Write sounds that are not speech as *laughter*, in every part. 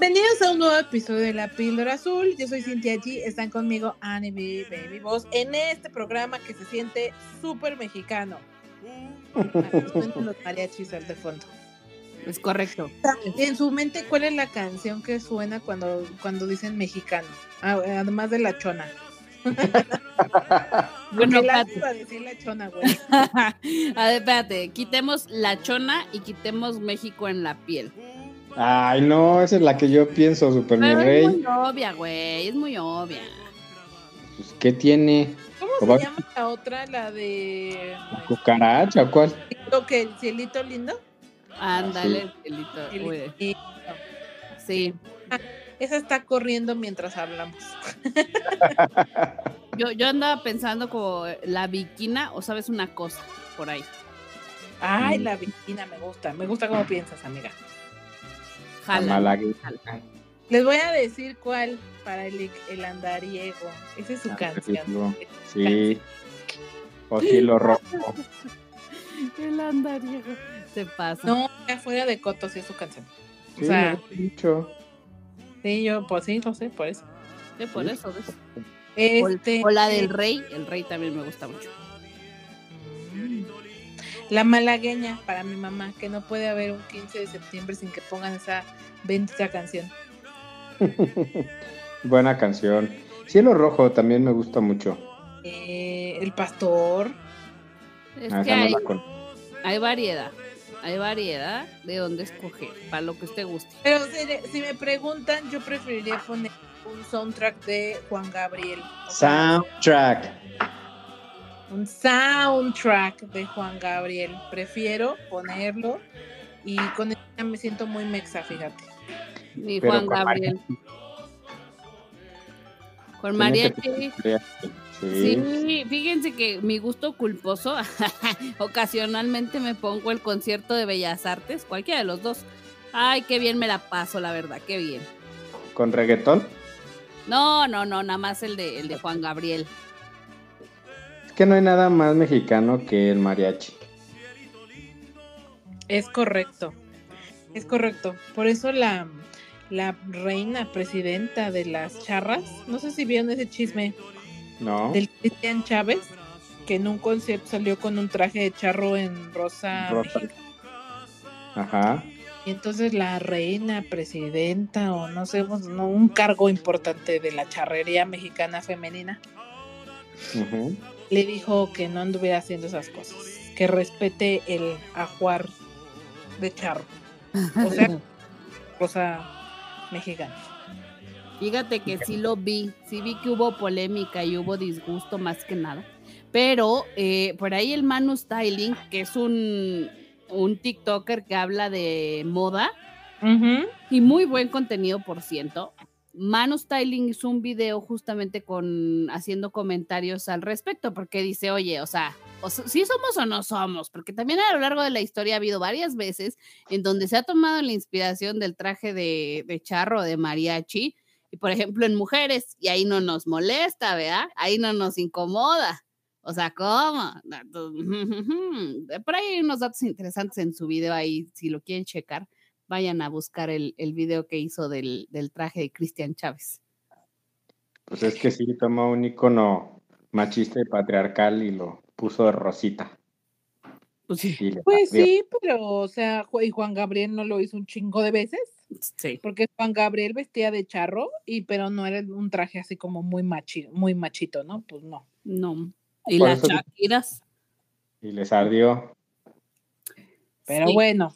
Bienvenidos a un nuevo episodio de La Píldora Azul. Yo soy Cintia G. Están conmigo Annie B, Baby Boss en este programa que se siente súper mexicano. los mariachis al de fondo. Es correcto. En su mente, ¿cuál es la canción que suena cuando, cuando dicen mexicano? Ah, además de la chona. *laughs* bueno, la decir la chona, güey. *laughs* A ver, espérate, quitemos la chona y quitemos México en la piel. Ay, no, esa es la que yo pienso, Super mi rey. Es muy obvia, güey, es muy obvia. Pues, ¿qué tiene? ¿Cómo se llama la otra, la de... ¿La cucaracha o cuál? que el cielito lindo? Ándale, el cielito. Sí. Ah, esa está corriendo mientras hablamos. yo, yo andaba pensando como la viquina, o sabes una cosa, por ahí. Ay, mm. la viquina me gusta. Me gusta cómo piensas, amiga. Les voy a decir cuál para el, el andariego. Esa es su ah, canción. Sí. O lo *laughs* rojo. el andariego. Se pasa. No, afuera de Coto sí es su canción. o sea, dicho. Sí, yo, pues sí, no sé, por eso. Sí, por eso. Este, o, la del rey, el rey también me gusta mucho. La malagueña para mi mamá, que no puede haber un 15 de septiembre sin que pongan esa bendita canción. *laughs* Buena canción. Cielo Rojo también me gusta mucho. Eh, el Pastor. Es ah, que hay, hay, variedad. Hay variedad de dónde escoger, para lo que usted guste. Pero si, me preguntan, yo preferiría poner un soundtrack de Juan Gabriel. Soundtrack un soundtrack de Juan Gabriel. Prefiero ponerlo y con ella me siento muy mexa, fíjate. Mi Juan Gabriel. Con mariachi. Sí. fíjense que mi gusto culposo, *laughs* ocasionalmente me pongo el concierto de Bellas Artes, cualquiera de los dos. Ay, qué bien me la paso, la verdad, qué bien. ¿Con reggaetón? No, no, no, nada más el de, el de Juan Gabriel que no hay nada más mexicano que el mariachi. Es correcto, es correcto. Por eso la, la reina presidenta de las charras, no sé si vieron ese chisme. No. Del Cristian Chávez, que en un concierto salió con un traje de charro en rosa. rosa. Ajá. Y entonces la reina, presidenta o no sé, no, un cargo importante de la charrería mexicana femenina. Ajá le dijo que no anduviera haciendo esas cosas, que respete el ajuar de charro. O sea, *laughs* cosa mexicana. Fíjate que sí lo vi, sí vi que hubo polémica y hubo disgusto más que nada. Pero eh, por ahí el Manu Styling, que es un, un TikToker que habla de moda y muy buen contenido, por ciento, Manu Styling hizo un video justamente con haciendo comentarios al respecto, porque dice, oye, o sea, si somos o no somos, porque también a lo largo de la historia ha habido varias veces en donde se ha tomado la inspiración del traje de, de charro de mariachi, y por ejemplo en mujeres, y ahí no nos molesta, ¿verdad? Ahí no nos incomoda. O sea, ¿cómo? Por ahí hay unos datos interesantes en su video ahí, si lo quieren checar vayan a buscar el, el video que hizo del, traje de Cristian Chávez. Pues es que sí, tomó un icono machista y patriarcal y lo puso de rosita. Pues sí, pues sí pero, o sea, y Juan Gabriel no lo hizo un chingo de veces. Sí. Porque Juan Gabriel vestía de charro, y pero no era un traje así como muy machi, muy machito, ¿no? Pues no. No. Y las Shakiras. Y les ardió. Pero bueno,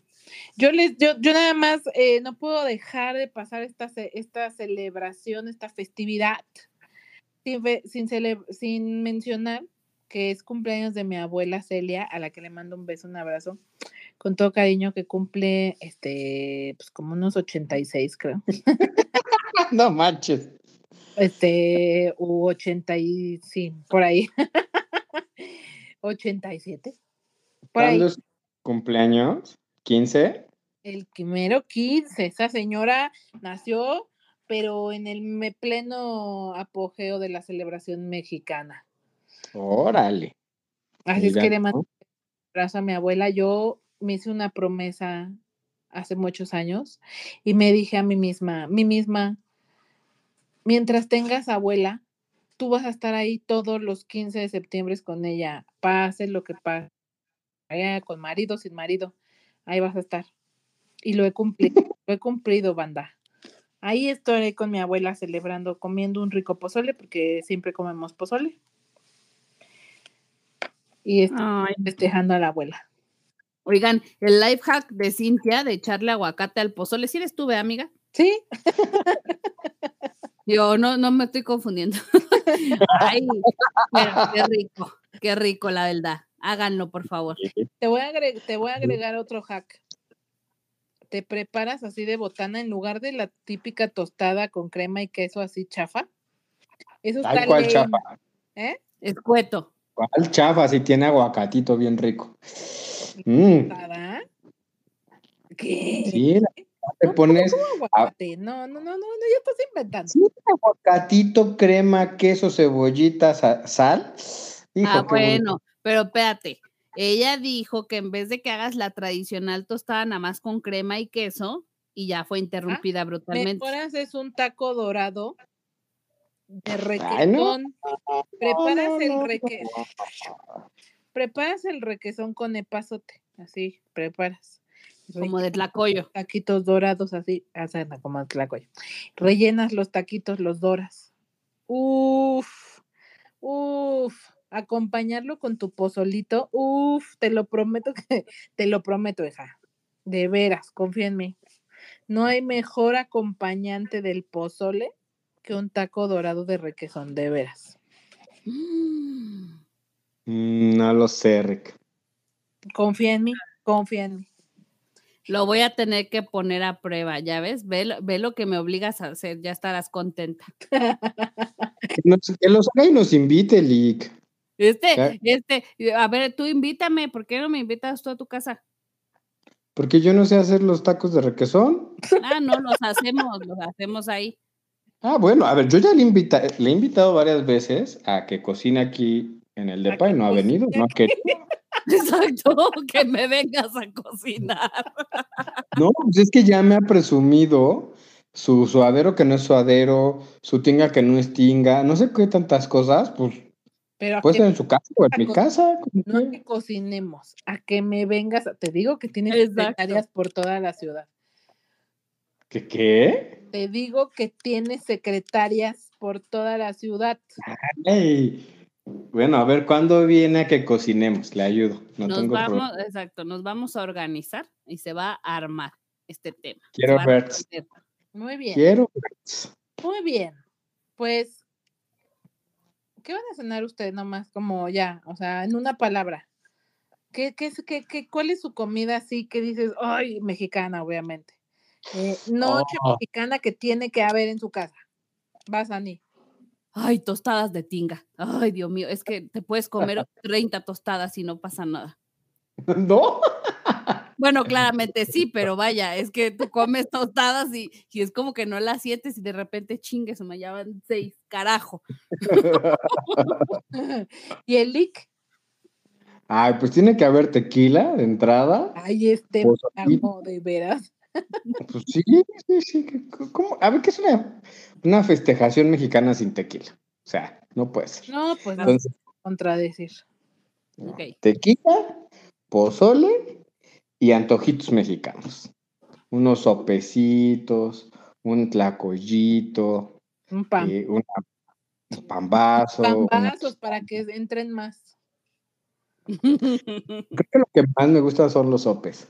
yo les, yo, yo nada más eh, no puedo dejar de pasar esta, esta celebración, esta festividad, sin, sin, sin mencionar que es cumpleaños de mi abuela Celia, a la que le mando un beso, un abrazo, con todo cariño, que cumple, este, pues como unos 86, creo. *laughs* no manches. Este, u 80 y, sí, por ahí. *laughs* 87. Por ¿Cuándo es cumpleaños? ¿15? El primero 15. Esa señora nació, pero en el pleno apogeo de la celebración mexicana. Órale. Así es que le mando un abrazo a mi abuela. Yo me hice una promesa hace muchos años y me dije a mí misma, mí misma, mientras tengas abuela, tú vas a estar ahí todos los 15 de septiembre con ella, pase lo que pase, con marido, sin marido, ahí vas a estar. Y lo he cumplido, *laughs* lo he cumplido, banda. Ahí estoy con mi abuela celebrando, comiendo un rico pozole, porque siempre comemos pozole. Y estoy festejando a la abuela. Oigan, el life hack de Cintia de echarle aguacate al pozole, ¿sí eres tú, amiga? Sí. *laughs* Yo no, no me estoy confundiendo. *laughs* Ay, qué rico, qué rico, la verdad. Háganlo, por favor. Te voy, a te voy a agregar otro hack. Te preparas así de botana en lugar de la típica tostada con crema y queso así chafa. Eso está cual chafa? ¿Eh? Escueto. ¿Cuál chafa? Si tiene aguacatito bien rico. Mm. ¿Qué? Sí, te pones. No, no, no, no, no, ya estás inventando. Sí, aguacatito, crema, queso, cebollita, sal. ah, bueno, pero espérate. Ella dijo que en vez de que hagas la tradicional tostada nada más con crema y queso, y ya fue ah, interrumpida brutalmente. Mejoras es un taco dorado de requesón. Preparas el requesón. Preparas el requesón con epazote. Así, preparas. Como de tlacoyo. Taquitos dorados, así, hacen como de tlacoyo. Rellenas los taquitos, los doras. Uf, uf, acompañarlo con tu pozolito, uf, te lo prometo *laughs* que, te lo prometo, hija. De veras, confía en mí. No hay mejor acompañante del pozole que un taco dorado de requesón, de veras. Mm, no lo sé, Rick. Confía en mí, confía en mí. Lo voy a tener que poner a prueba, ya ves, ve, lo que me obligas a hacer, ya estarás contenta. *laughs* que, los haga y nos invite, Lick. Este, este, a ver, tú invítame, ¿por qué no me invitas tú a tu casa? Porque yo no sé hacer los tacos de requesón. Ah, no, los hacemos, los hacemos ahí. Ah, bueno, a ver, yo ya le, invita, le he invitado varias veces a que cocine aquí en el depa y no ha venido, no ha querido. *laughs* Exacto, que me vengas a cocinar. No, pues es que ya me ha presumido su suadero que no es suadero, su tinga que no es tinga, no sé qué tantas cosas, pues pero puede ser en su casa o en mi casa. No que cocinemos, a que me vengas, te digo que tienes secretarias por toda la ciudad. ¿Qué qué? Te digo que tienes secretarias por toda la ciudad. Ay, bueno, a ver, ¿cuándo viene a que cocinemos? Le ayudo. nos vamos, exacto, nos vamos a organizar y se va a armar este tema. Quiero ver. Muy bien. Quiero Muy bien. Pues, ¿qué van a cenar ustedes nomás? Como ya, o sea, en una palabra. ¿Qué, qué, qué, qué, ¿Cuál es su comida así que dices, ay, mexicana, obviamente? Eh, noche oh. mexicana que tiene que haber en su casa. Vas, Ani. Ay, tostadas de tinga. Ay, Dios mío, es que te puedes comer *laughs* 30 tostadas y no pasa nada. ¿No? Bueno, claramente sí, pero vaya, es que tú comes tostadas y, es como que no las sientes y de repente chingues, se me llaman seis, carajo. *laughs* ¿Y el lick? Ay, pues tiene que haber tequila de entrada. Ay, este amo de veras. *laughs* Pues sí, sí, sí. ¿Cómo? A ver, ¿qué es una, una festejación mexicana sin tequila? O sea, no puedes. No, pues no, contradecir. Tequila, pozole y antojitos mexicanos. Unos sopecitos, un tlacoyito, un pan. Eh, un pambazo. Pambazos para que entren más. *laughs* Creo que lo que más me gusta son los sopes.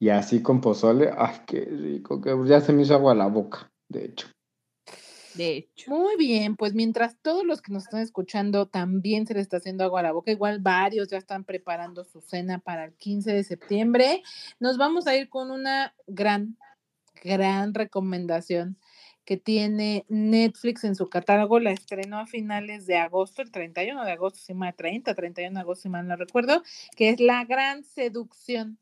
Y así con pozole, ay, qué rico, que ya se me hizo agua a la boca, de hecho. De hecho. Muy bien, pues mientras todos los que nos están escuchando también se les está haciendo agua a la boca, igual varios ya están preparando su cena para el 15 de septiembre, nos vamos a ir con una gran, gran recomendación que tiene Netflix en su catálogo, la estrenó a finales de agosto, el 31 de agosto, si mal 30, 31 de agosto, si mal no recuerdo, que es La Gran Seducción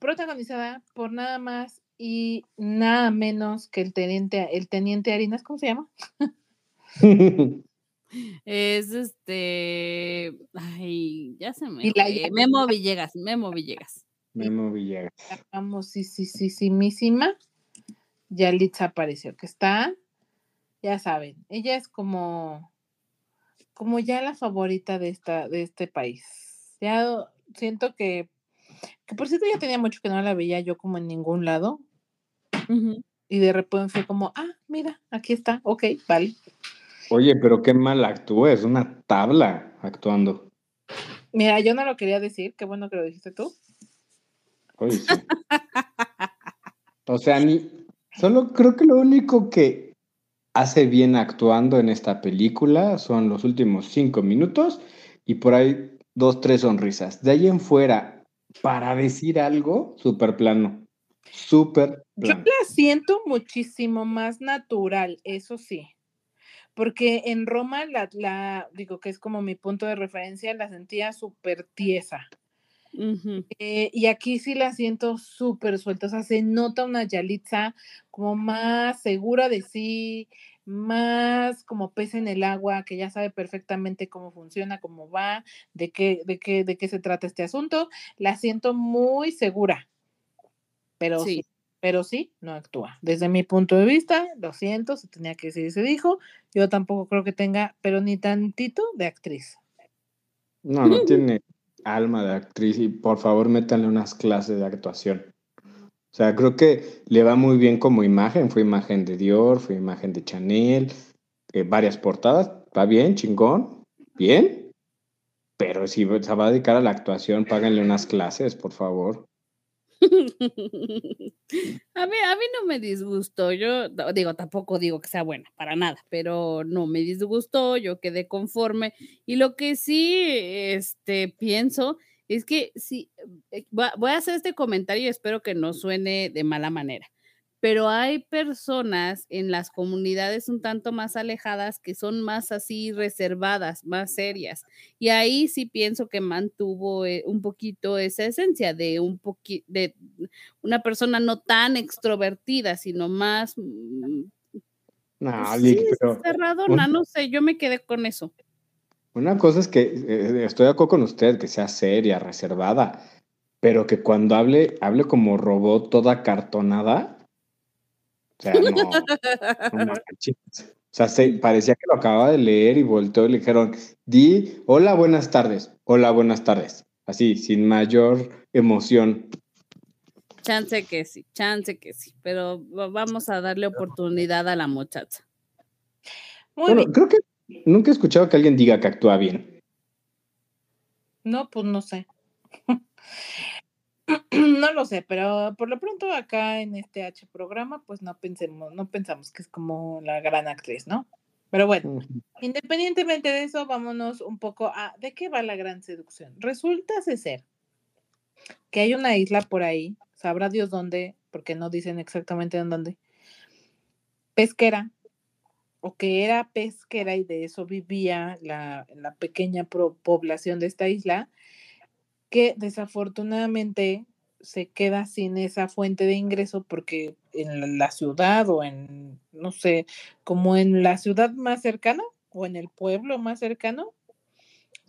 protagonizada por nada más y nada menos que el teniente, el teniente Harinas, ¿cómo se llama? *laughs* es este, ay, ya se me, Memo Villegas, Memo Villegas. Memo Villegas. Vamos, sí, sí, sí, sí, misima. Yalitza apareció, que está, ya saben, ella es como, como ya la favorita de esta, de este país. Ya siento que, que por cierto ya tenía mucho que no la veía yo como en ningún lado. Y de repente fue como, ah, mira, aquí está, ok, vale. Oye, pero qué mal actúa, es una tabla actuando. Mira, yo no lo quería decir, qué bueno que lo dijiste tú. Oye, sí. *laughs* o sea, ni, solo creo que lo único que hace bien actuando en esta película son los últimos cinco minutos y por ahí dos, tres sonrisas. De ahí en fuera, para decir algo, súper plano. Súper. Yo la siento muchísimo más natural, eso sí porque en Roma la, la, digo que es como mi punto de referencia, la sentía súper tiesa. Eh, y aquí sí la siento súper suelta, o sea, se nota una Yalitza como más segura de sí, más como pez en el agua, que ya sabe perfectamente cómo funciona, cómo va, de qué, de qué, de qué se trata este asunto. La siento muy segura, pero sí pero sí, no actúa. Desde mi punto de vista, lo siento, se tenía que decir, se dijo, yo tampoco creo que tenga, pero ni tantito de actriz. No, no *laughs* tiene alma de actriz y por favor métanle unas clases de actuación. O sea, creo que le va muy bien como imagen, fue imagen de Dior, fue imagen de Chanel, eh, varias portadas, va bien, chingón, bien, pero si se va a dedicar a la actuación, páganle unas clases, por favor. *laughs* a mí, a mí no me disgustó, yo digo, tampoco digo que sea buena, para nada, pero no me disgustó, yo quedé conforme y lo que sí este, pienso es que sí, eh, voy a hacer este comentario y espero que no suene de mala manera pero hay personas en las comunidades un tanto más alejadas que son más así reservadas, más serias. Y ahí sí pienso que mantuvo eh, un poquito esa esencia de un de una persona no tan extrovertida, sino más mm, no, pues cerradona, no sé, yo me quedé con eso. Una cosa es que eh, estoy de acuerdo con usted, que sea seria, reservada, pero que cuando hable, hable como robot toda cartonada, sea, no, O sea, se, parecía que lo acababa de leer y volteó y le dijeron, di, hola, buenas tardes, hola, buenas tardes. Así, sin mayor emoción. Chance que sí, chance que sí, pero vamos a darle oportunidad a la muchacha. bueno, creo que nunca he escuchado que alguien diga que actúa bien. No, pues no sé. *laughs* *clears throat* no lo sé, pero por lo pronto acá en este H programa, pues no pensemos, no pensamos que es como la gran actriz, ¿no? Pero bueno, independientemente de eso, vámonos un poco a ¿de qué va la gran seducción? Resulta ser que hay una isla por ahí, sabrá Dios dónde, porque no dicen exactamente en dónde, pesquera, o que era pesquera y de eso vivía la, la pequeña población de esta isla, que desafortunadamente se queda sin esa fuente de ingreso porque en la ciudad o en, no sé, como en la ciudad más cercana o en el pueblo más cercano,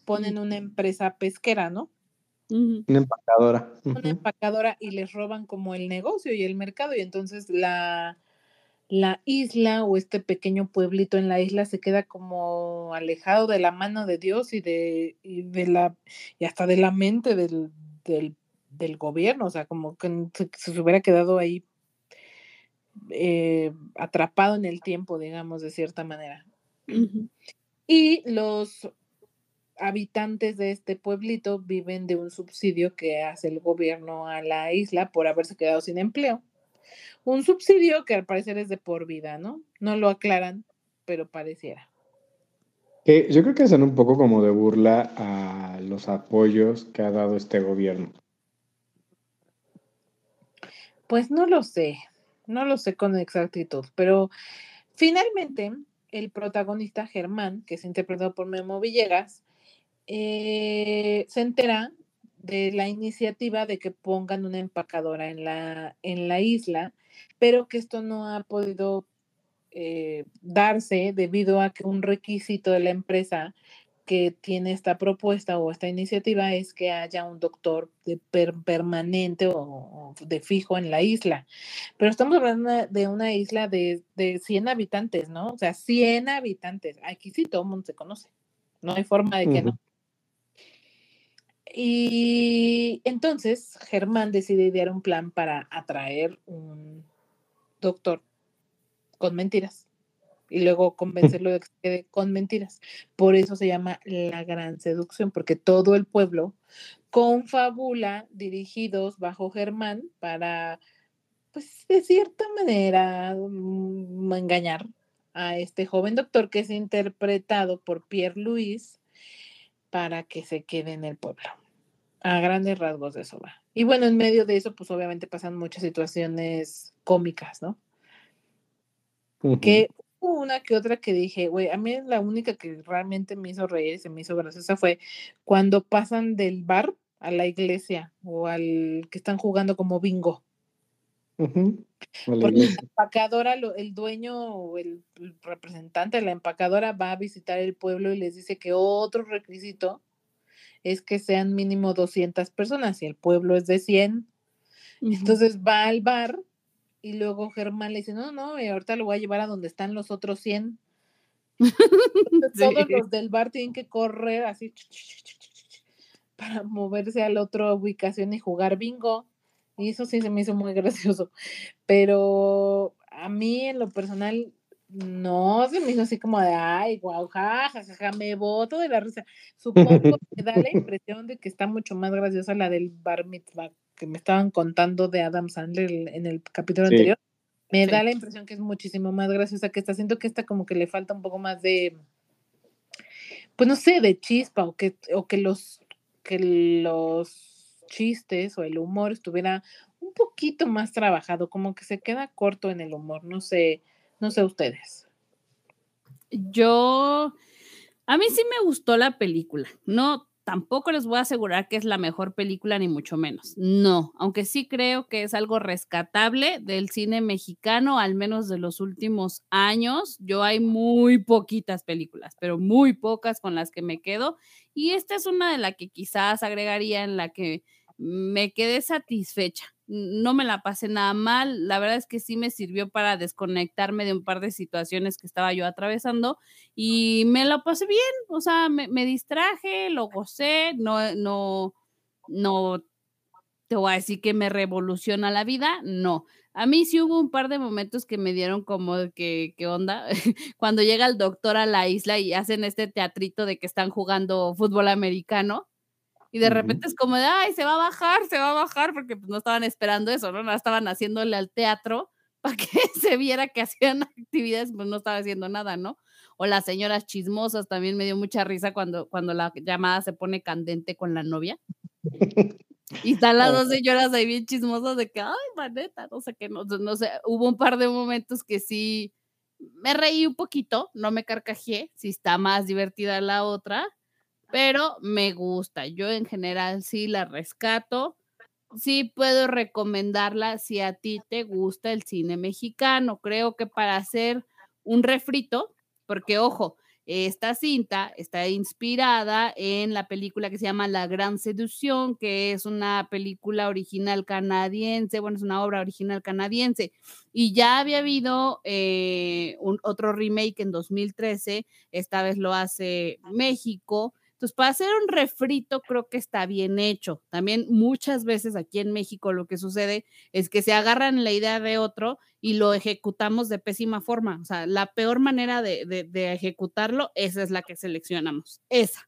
ponen una empresa pesquera, ¿no? Una empacadora. Una empacadora y les roban como el negocio y el mercado y entonces la, la isla o este pequeño pueblito en la isla se queda como alejado de la mano de Dios y de, de la y hasta de la mente del, del, gobierno, o sea, como que se, hubiera quedado ahí eh, atrapado en el tiempo, digamos, de cierta manera. Y los habitantes de este pueblito viven de un subsidio que hace el gobierno a la isla por haberse quedado sin empleo un subsidio que al parecer es de por vida, ¿no? No lo aclaran, pero pareciera. yo creo que son un poco como de burla a los apoyos que ha dado este gobierno. Pues no lo sé, no lo sé con exactitud, pero finalmente el protagonista Germán, que es interpretado por Memo Villegas, eh, se entera de la iniciativa de que pongan una empacadora en la, en la isla, pero que esto no ha podido eh, darse debido a que un requisito de la empresa que tiene esta propuesta o esta iniciativa es que haya un doctor de permanente o, de fijo en la isla. Pero estamos hablando de una isla de, de 100 habitantes, ¿no? O sea, 100 habitantes. Aquí sí todo el mundo se conoce. No hay forma de que no. Y entonces Germán decide idear un plan para atraer un doctor con mentiras y luego *laughs* convencerlo de que se quede con mentiras. Por eso se llama la gran seducción, porque todo el pueblo confabula dirigidos bajo Germán para, pues, de cierta manera, mm, engañar a este joven doctor que es interpretado por Pierre Louis para que se quede en el pueblo. A grandes rasgos de eso va. Y bueno, en medio de eso, pues obviamente pasan muchas situaciones cómicas, ¿no? Que una que otra que dije, güey, a mí la única que realmente me hizo reír y se me hizo graciosa fue cuando pasan del bar a la iglesia o al que están jugando como bingo. Porque la empacadora, el dueño o el, representante de la empacadora va a visitar el pueblo y les dice que otro requisito es que sean mínimo 200 personas y el pueblo es de 100. Entonces va al bar y luego Germán le dice, no, no, ahorita lo voy a llevar a donde están los otros 100. *laughs* Todos los del bar tienen que correr así para moverse a la otra ubicación y jugar bingo. Y eso sí se me hizo muy gracioso. Pero a mí en lo personal no se me hizo así como de, ay, guau, jajaja, me voto de la risa. Supongo que da la *laughs* impresión de que está mucho más graciosa la del bar mitzvah que me estaban contando de Adam Sandler en el capítulo anterior, me da la impresión que es muchísimo más graciosa que esta. Siento que esta como que le falta un poco más de, pues no sé, de chispa o que, o que los, que los chistes o el humor estuviera un poquito más trabajado, como que se queda corto en el humor, no sé, no sé ustedes. Yo, a mí sí me gustó la película, no tampoco les voy a asegurar que es la mejor película, ni mucho menos. No, aunque sí creo que es algo rescatable del cine mexicano, al menos de los últimos años. Yo hay muy poquitas películas, pero muy pocas con las que me quedo. Y esta es una de las que quizás agregaría en la que me quedé satisfecha no me la pasé nada mal. La verdad es que sí me sirvió para desconectarme de un par de situaciones que estaba yo atravesando y me la pasé bien. O sea, me, distraje, lo gocé, no, no, no te voy a decir que me revoluciona la vida, no. A mí sí hubo un par de momentos que me dieron como que, ¿qué onda? *laughs* Cuando llega el doctor a la isla y hacen este teatrito de que están jugando fútbol americano y de repente es como de, ay, se va a bajar, se va a bajar, porque pues, no estaban esperando eso, ¿no? No estaban haciéndole al teatro *laughs* para que se viera que hacían actividades, pues no estaba haciendo nada, ¿no? O las señoras chismosas, también me dio mucha risa cuando, cuando la llamada se pone candente con la novia. *laughs* Y están las dos señoras ahí bien chismosas de que, ay, maneta, no sé qué, no, no sé, hubo un par de momentos que sí me reí un poquito, no me carcajeé, si está más divertida la otra, pero me gusta. Yo en general sí la rescato. Sí puedo recomendarla si a ti te gusta el cine mexicano. Creo que para hacer un refrito, porque ojo, esta cinta está inspirada en la película que se llama La Gran Seducción, que es una película original canadiense, bueno, es una obra original canadiense. Y ya había habido eh, un, otro remake en 2013, esta vez lo hace México, entonces, para hacer un refrito creo que está bien hecho. También muchas veces aquí en México lo que sucede es que se agarran la idea de otro y lo ejecutamos de pésima forma. O sea, la peor manera de, de ejecutarlo, esa es la que seleccionamos, esa.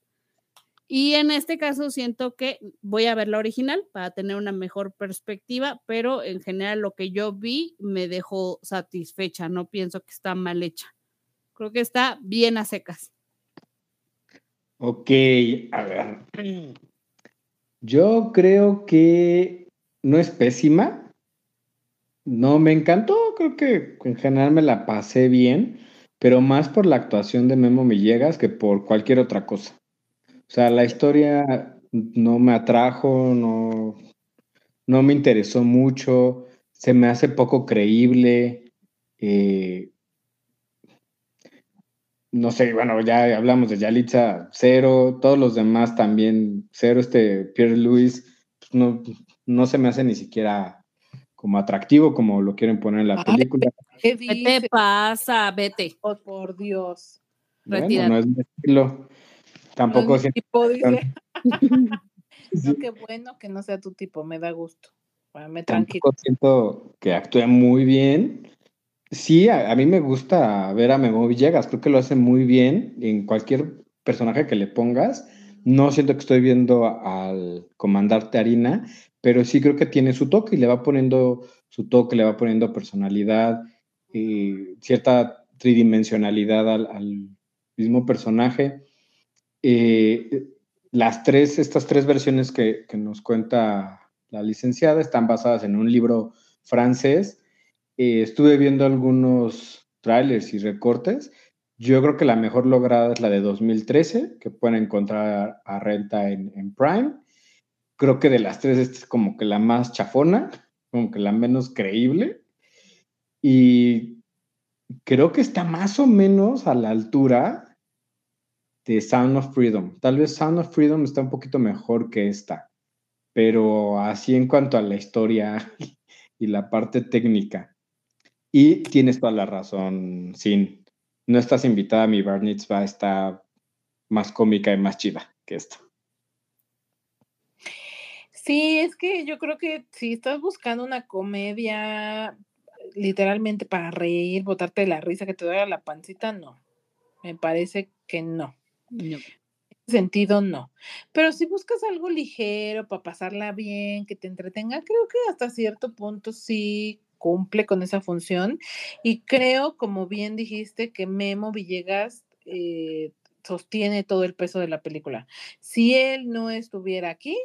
Y en este caso siento que voy a ver la original para tener una mejor perspectiva, pero en general lo que yo vi me dejó satisfecha, no pienso que está mal hecha. Creo que está bien a secas. Ok, a ver. Yo creo que no es pésima. No me encantó, creo que en general me la pasé bien, pero más por la actuación de Memo Villegas que por cualquier otra cosa. O sea, la historia no me atrajo, no, no me interesó mucho, se me hace poco creíble. Eh, no sé, bueno, ya hablamos de Yalitza, cero, todos los demás también, cero, este Pierre Louis, pues, no, no se me hace ni siquiera como atractivo como lo quieren poner en la película. ¿Qué, te pasa? Vete. Oh, por Dios. Bueno, no es mi estilo. Tampoco es tipo, *laughs* qué bueno que no sea tu tipo, me da gusto. Me tranquilo. siento que actúe muy bien. Sí, a, mí me gusta ver a Memo Villegas, creo que lo hace muy bien en cualquier personaje que le pongas. No siento que estoy viendo al comandante Harina, pero sí creo que tiene su toque y le va poniendo su toque, le va poniendo personalidad, y cierta tridimensionalidad al, mismo personaje. Eh, las tres, estas tres versiones que, nos cuenta la licenciada están basadas en un libro francés. Eh, estuve viendo algunos trailers y recortes. Yo creo que la mejor lograda es la de 2013, que pueden encontrar a renta en, Prime. Creo que de las tres, esta es como que la más chafona, como que la menos creíble. Y creo que está más o menos a la altura de Sound of Freedom. Tal vez Sound of Freedom está un poquito mejor que esta, pero así en cuanto a la historia *laughs* y la parte técnica. Y tienes toda la razón, Sin. No estás invitada a mi Bar Mitzvah, está más cómica y más chida que esto. Sí, es que yo creo que si estás buscando una comedia literalmente para reír, botarte de la risa que te duele la pancita, no. Me parece que no. En ese sentido, no. Pero si buscas algo ligero para pasarla bien, que te entretenga, creo que hasta cierto punto sí cumple con esa función. Y creo, como bien dijiste, que Memo Villegas eh, sostiene todo el peso de la película. Si él no estuviera aquí,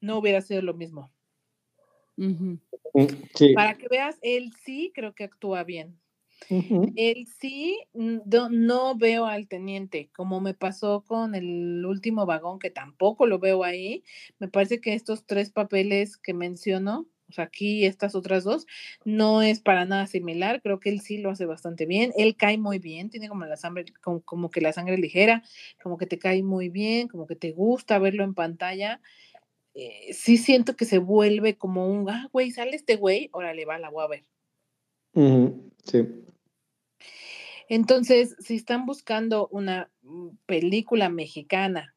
no hubiera sido lo mismo. Mm, para que veas, él sí creo que actúa bien. Él sí, no, veo al teniente, como me pasó con el último vagón, que tampoco lo veo ahí. Me parece que estos tres papeles que menciono, o sea, aquí estas otras dos, no es para nada similar. Creo que él sí lo hace bastante bien. Él cae muy bien, tiene como la sangre, como, que la sangre ligera, como que te cae muy bien, como que te gusta verlo en pantalla. Eh, sí siento que se vuelve como un, ah, güey, sale este güey, órale, va, la voy a ver. Sí. Entonces, si están buscando una mm, película mexicana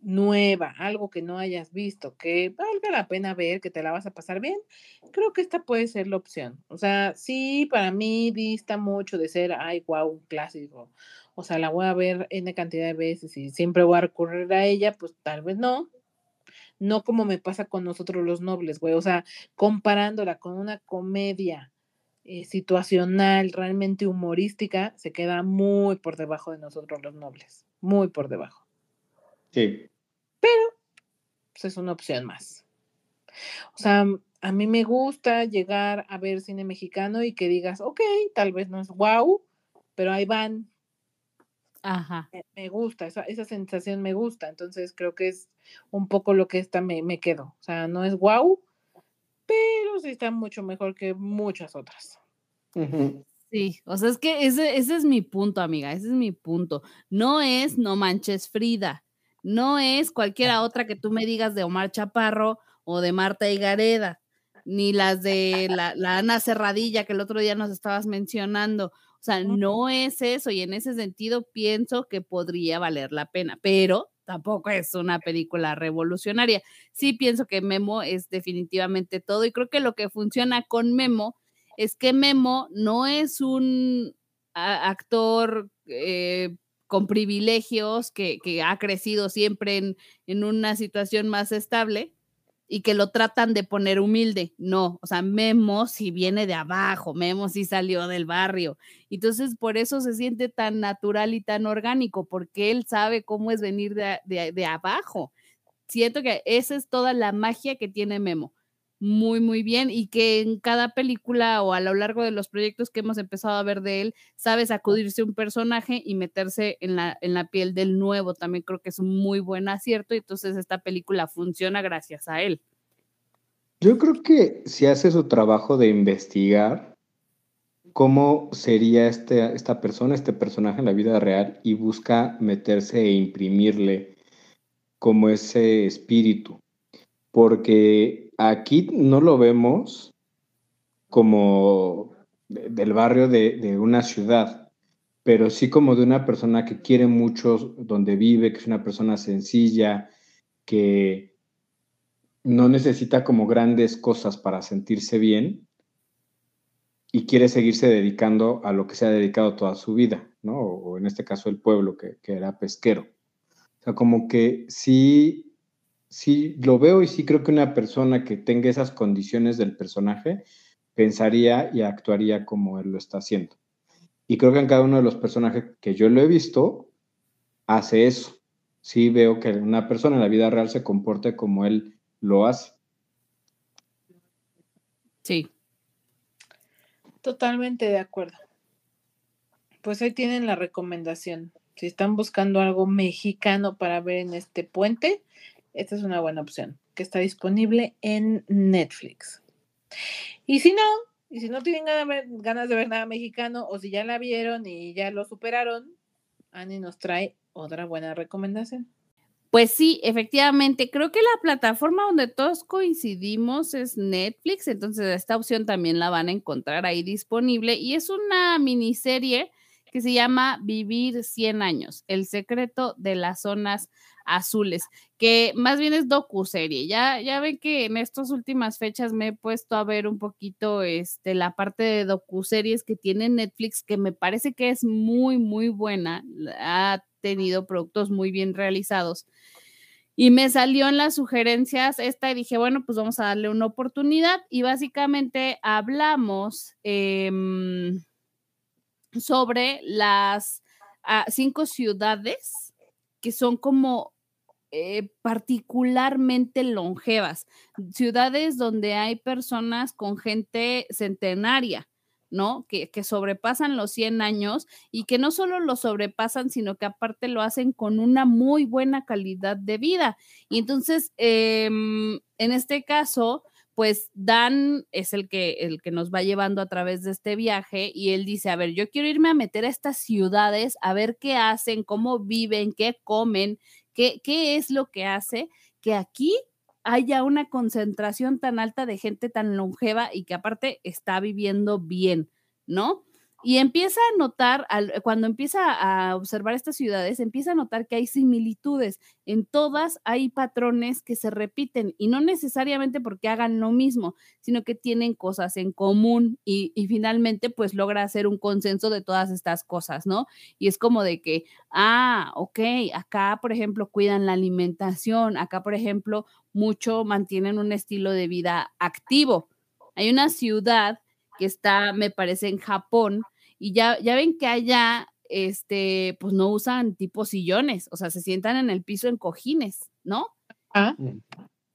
nueva, algo que no hayas visto, que valga la pena ver, que te la vas a pasar bien, creo que esta puede ser la opción. O sea, sí, para mí dista mucho de ser, ay, guau, un clásico. O sea, la voy a ver N cantidad de veces y siempre voy a recurrir a ella, pues tal vez no. No como me pasa con nosotros los nobles, güey. O sea, comparándola con una comedia eh, situacional, realmente humorística, se queda muy por debajo de nosotros los nobles, muy por debajo. Sí. Pero, pues es una opción más. O sea, a mí me gusta llegar a ver cine mexicano y que digas, ok, tal vez no es wow, pero ahí van. Ajá. Me, gusta, esa, esa, sensación me gusta. Entonces creo que es un poco lo que esta me, me quedo. O sea, no es wow, pero sí está mucho mejor que muchas otras. Sí, o sea, es que ese, ese es mi punto, amiga, ese es mi punto. No es No Manches Frida, no es cualquiera otra que tú me digas de Omar Chaparro o de Marta Higareda, ni las de la, la Ana Cerradilla que el otro día nos estabas mencionando. O sea, no es eso y en ese sentido pienso que podría valer la pena, pero tampoco es una película revolucionaria. Sí pienso que Memo es definitivamente todo y creo que lo que funciona con Memo es que Memo no es un actor eh, con privilegios que, ha crecido siempre en, en una situación más estable, y que lo tratan de poner humilde. No, o sea, Memo sí viene de abajo, Memo sí salió del barrio. Entonces, por eso se siente tan natural y tan orgánico, porque él sabe cómo es venir de, de abajo. Siento que esa es toda la magia que tiene Memo muy, muy bien y que en cada película o a lo largo de los proyectos que hemos empezado a ver de él, sabe sacudirse un personaje y meterse en la, en la piel del nuevo. También creo que es un muy buen acierto y entonces esta película funciona gracias a él. Yo creo que si hace su trabajo de investigar, cómo sería este, esta persona, este personaje en la vida real y busca meterse e imprimirle como ese espíritu. Porque aquí no lo vemos como del barrio de, una ciudad, pero sí como de una persona que quiere mucho donde vive, que es una persona sencilla, que no necesita como grandes cosas para sentirse bien y quiere seguirse dedicando a lo que se ha dedicado toda su vida, ¿no? O, en este caso el pueblo, que, que, era pesquero. O sea, como que sí, sí lo veo y sí creo que una persona que tenga esas condiciones del personaje pensaría y actuaría como él lo está haciendo. Y creo que en cada uno de los personajes que yo lo he visto, hace eso. Sí veo que una persona en la vida real se comporte como él lo hace. Sí, Totalmente de acuerdo. Pues ahí tienen la recomendación. Si están buscando algo mexicano para ver en este puente, esta es una buena opción, que está disponible en Netflix. Y si no, y si no tienen ganas de ver nada mexicano, o si ya la vieron y ya lo superaron, Ani nos trae otra buena recomendación. Pues sí, efectivamente, creo que la plataforma donde todos coincidimos es Netflix, entonces esta opción también la van a encontrar ahí disponible y es una miniserie que se llama Vivir 100 años, el secreto de las zonas azules, que más bien es docu-serie. Ya, ya ven que en estas últimas fechas me he puesto a ver un poquito este, la parte de docu-series que tiene Netflix, que me parece que es muy, muy buena. Ha tenido productos muy bien realizados. Y me salió en las sugerencias esta y dije, bueno, pues vamos a darle una oportunidad. Y básicamente hablamos em, sobre las ah, cinco ciudades que son como eh, particularmente longevas, ciudades donde hay personas con gente centenaria. ¿no? Que, sobrepasan los 100 años y que no solo lo sobrepasan, sino que aparte lo hacen con una muy buena calidad de vida. Y entonces, em, en este caso, pues Dan es el que, el que nos va llevando a través de este viaje y él dice, a ver, yo quiero irme a meter a estas ciudades, a ver qué hacen, cómo viven, qué comen, qué, es lo que hace, que aquí haya una concentración tan alta de gente tan longeva y que aparte está viviendo bien, ¿no? Y empieza a notar, cuando empieza a observar estas ciudades, empieza a notar que hay similitudes. En todas hay patrones que se repiten y no necesariamente porque hagan lo mismo, sino que tienen cosas en común y, y finalmente pues logra hacer un consenso de todas estas cosas, ¿no? Y es como de que, ah, ok, acá por ejemplo cuidan la alimentación, acá por ejemplo mucho mantienen un estilo de vida activo. Hay una ciudad que está, me parece, en Japón, y ya, ya ven que allá, este, pues no usan tipo sillones, o sea, se sientan en el piso en cojines, ¿no? Ah.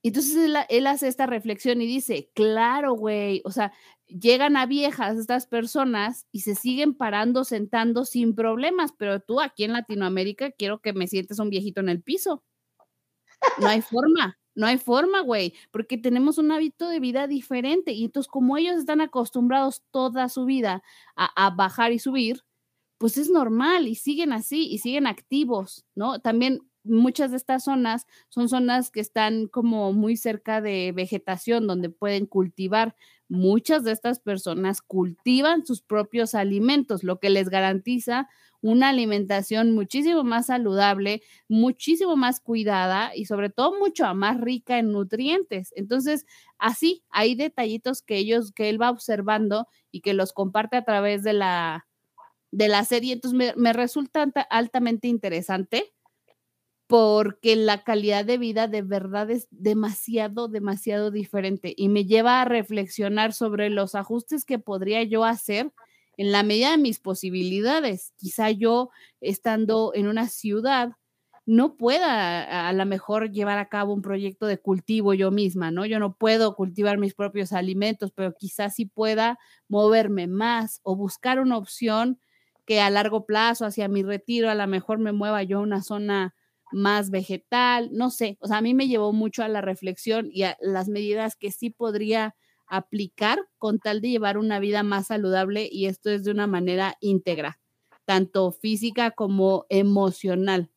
Entonces él, él, hace esta reflexión y dice, claro, güey, o sea, llegan a viejas estas personas y se siguen parando, sentando sin problemas, pero tú aquí en Latinoamérica quiero que me sientes un viejito en el piso. No hay forma. No hay forma, güey, porque tenemos un hábito de vida diferente y entonces como ellos están acostumbrados toda su vida a, bajar y subir, pues es normal y siguen así y siguen activos, ¿no? También muchas de estas zonas son zonas que están como muy cerca de vegetación donde pueden cultivar. Muchas de estas personas cultivan sus propios alimentos, lo que les garantiza una alimentación muchísimo más saludable, muchísimo más cuidada y sobre todo mucho más rica en nutrientes. Entonces, así hay detallitos que ellos, que él va observando y que los comparte a través de la, de la serie. Entonces, me, me resulta altamente interesante porque la calidad de vida de verdad es demasiado, demasiado diferente y me lleva a reflexionar sobre los ajustes que podría yo hacer en la medida de mis posibilidades. Quizá yo, estando en una ciudad, no pueda a lo mejor llevar a cabo un proyecto de cultivo yo misma, ¿no? Yo no puedo cultivar mis propios alimentos, pero quizás sí pueda moverme más o buscar una opción que a largo plazo, hacia mi retiro, a lo mejor me mueva yo a una zona más vegetal, no sé, o sea, a mí me llevó mucho a la reflexión y a las medidas que sí podría aplicar con tal de llevar una vida más saludable y esto es de una manera íntegra, tanto física como emocional.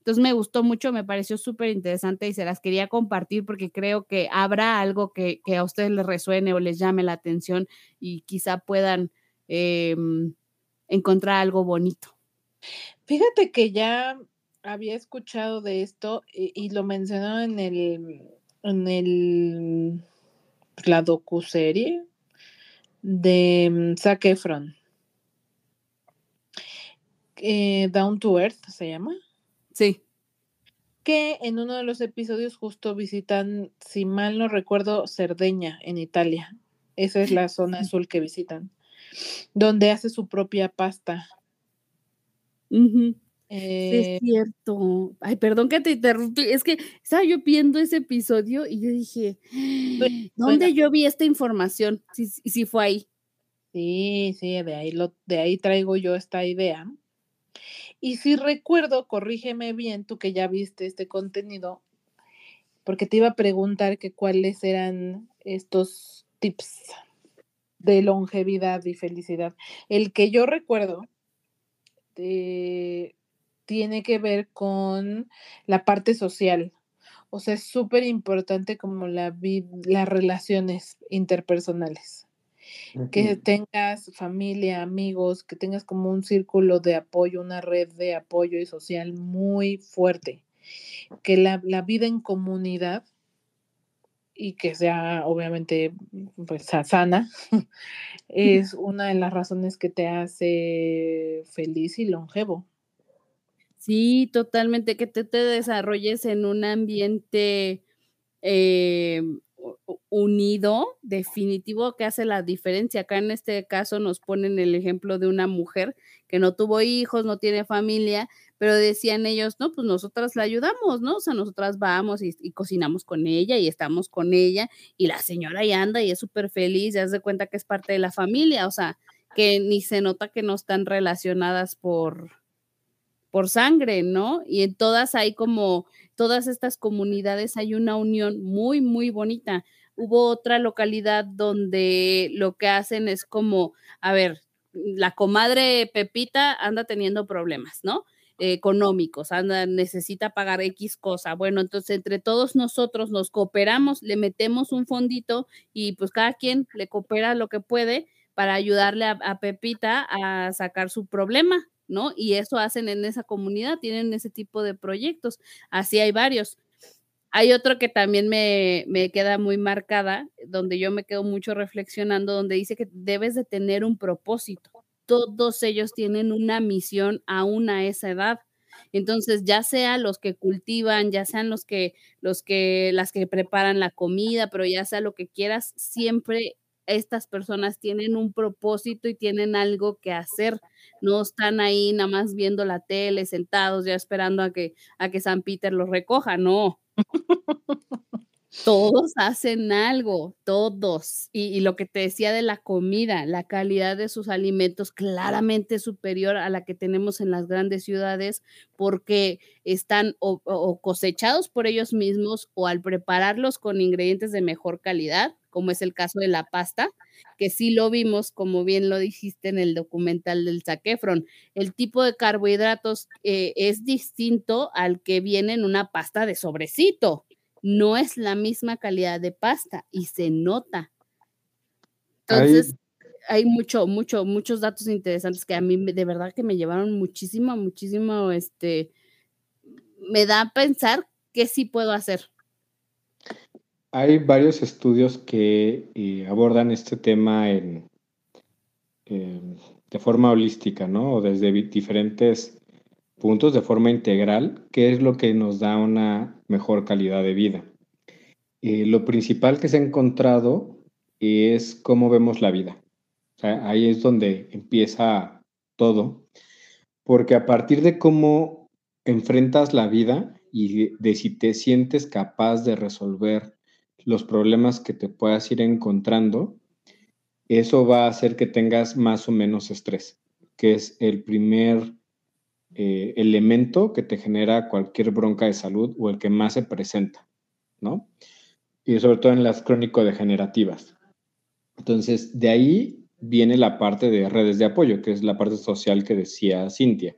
Entonces me gustó mucho, me pareció súper interesante y se las quería compartir porque creo que habrá algo que, a ustedes les resuene o les llame la atención y quizá puedan em, encontrar algo bonito. Fíjate que ya había escuchado de esto y, lo mencionó en el, en el, la docuserie de mm, Zac Efron. Eh, Down to Earth se llama. Sí. Que en uno de los episodios justo visitan, si mal no recuerdo, Cerdeña, en Italia. Esa es la zona azul que visitan. Donde hace su propia pasta. Sí, es eh, cierto. Ay, perdón que te interrumpí. Es que estaba yo viendo ese episodio y yo dije, *gasps* ¿dónde yo vi esta información? Sí, sí, fue ahí. Sí, sí, de ahí, lo, de ahí traigo yo esta idea. Y si recuerdo, corrígeme bien, tú que ya viste este contenido, porque te iba a preguntar que cuáles eran estos tips de longevidad y felicidad. El que yo recuerdo eh, tiene que ver con la parte social. O sea, es súper importante como la las relaciones interpersonales que tengas familia, amigos, que tengas como un círculo de apoyo, una red de apoyo y social muy fuerte, que la, vida en comunidad y que sea obviamente pues sana, *laughs* es una de las razones que te hace feliz y longevo. Sí, totalmente, que te, te desarrolles en un ambiente eh, unido, definitivo, que hace la diferencia. Acá en este caso nos ponen el ejemplo de una mujer que no tuvo hijos, no tiene familia, pero decían ellos, no, pues nosotras la ayudamos, ¿no? O sea, nosotras vamos y, cocinamos con ella y estamos con ella y la señora ahí anda y es súper feliz, ya se cuenta que es parte de la familia, o sea, que ni se nota que no están relacionadas por, por sangre, ¿no? Y en todas hay como, todas estas comunidades hay una unión muy, muy bonita. Hubo otra localidad donde lo que hacen es como, a ver, la comadre Pepita anda teniendo problemas, ¿no? económicos, anda, necesita pagar X cosa. Bueno, entonces entre todos nosotros nos cooperamos, le metemos un fondito y pues cada quien le coopera lo que puede para ayudarle a Pepita a sacar su problema, ¿no? Y eso hacen en esa comunidad, tienen ese tipo de proyectos. Así hay varios. Hay otro que también me, queda muy marcada, donde yo me quedo mucho reflexionando, donde dice que debes de tener un propósito. Todos ellos tienen una misión aún a esa edad. Entonces, ya sea los que cultivan, ya sean los que, los que, las que preparan la comida, pero ya sea lo que quieras, siempre estas personas tienen un propósito y tienen algo que hacer. No están ahí nada más viendo la tele, sentados ya esperando a que, a que San Peter los recoja, no. todos hacen algo, todos. Y, lo que te decía de la comida, la calidad de sus alimentos claramente superior a la que tenemos en las grandes ciudades porque están o cosechados por ellos mismos o al prepararlos con ingredientes de mejor calidad como es el caso de la pasta, que sí lo vimos, como bien lo dijiste en el documental del Saquefron. El tipo de carbohidratos eh, es distinto al que viene en una pasta de sobrecito. No es la misma calidad de pasta y se nota. Entonces, hay, mucho, mucho, muchos datos interesantes que a mí de verdad que me llevaron muchísimo, muchísimo, este, me da a pensar qué sí puedo hacer. Hay varios estudios que eh, abordan este tema de forma holística, ¿no? O desde diferentes puntos, de forma integral, qué es lo que nos da una mejor calidad de vida. Eh, lo principal que se ha encontrado es cómo vemos la vida. ahí es donde empieza todo, porque a partir de cómo enfrentas la vida y de si te sientes capaz de resolver los problemas que te puedas ir encontrando, eso va a hacer que tengas más o menos estrés, que es el primer eh, elemento que te genera cualquier bronca de salud o el que más se presenta, ¿no? Y sobre todo en las crónico-degenerativas. Entonces, de ahí viene la parte de redes de apoyo, que es la parte social que decía Cintia.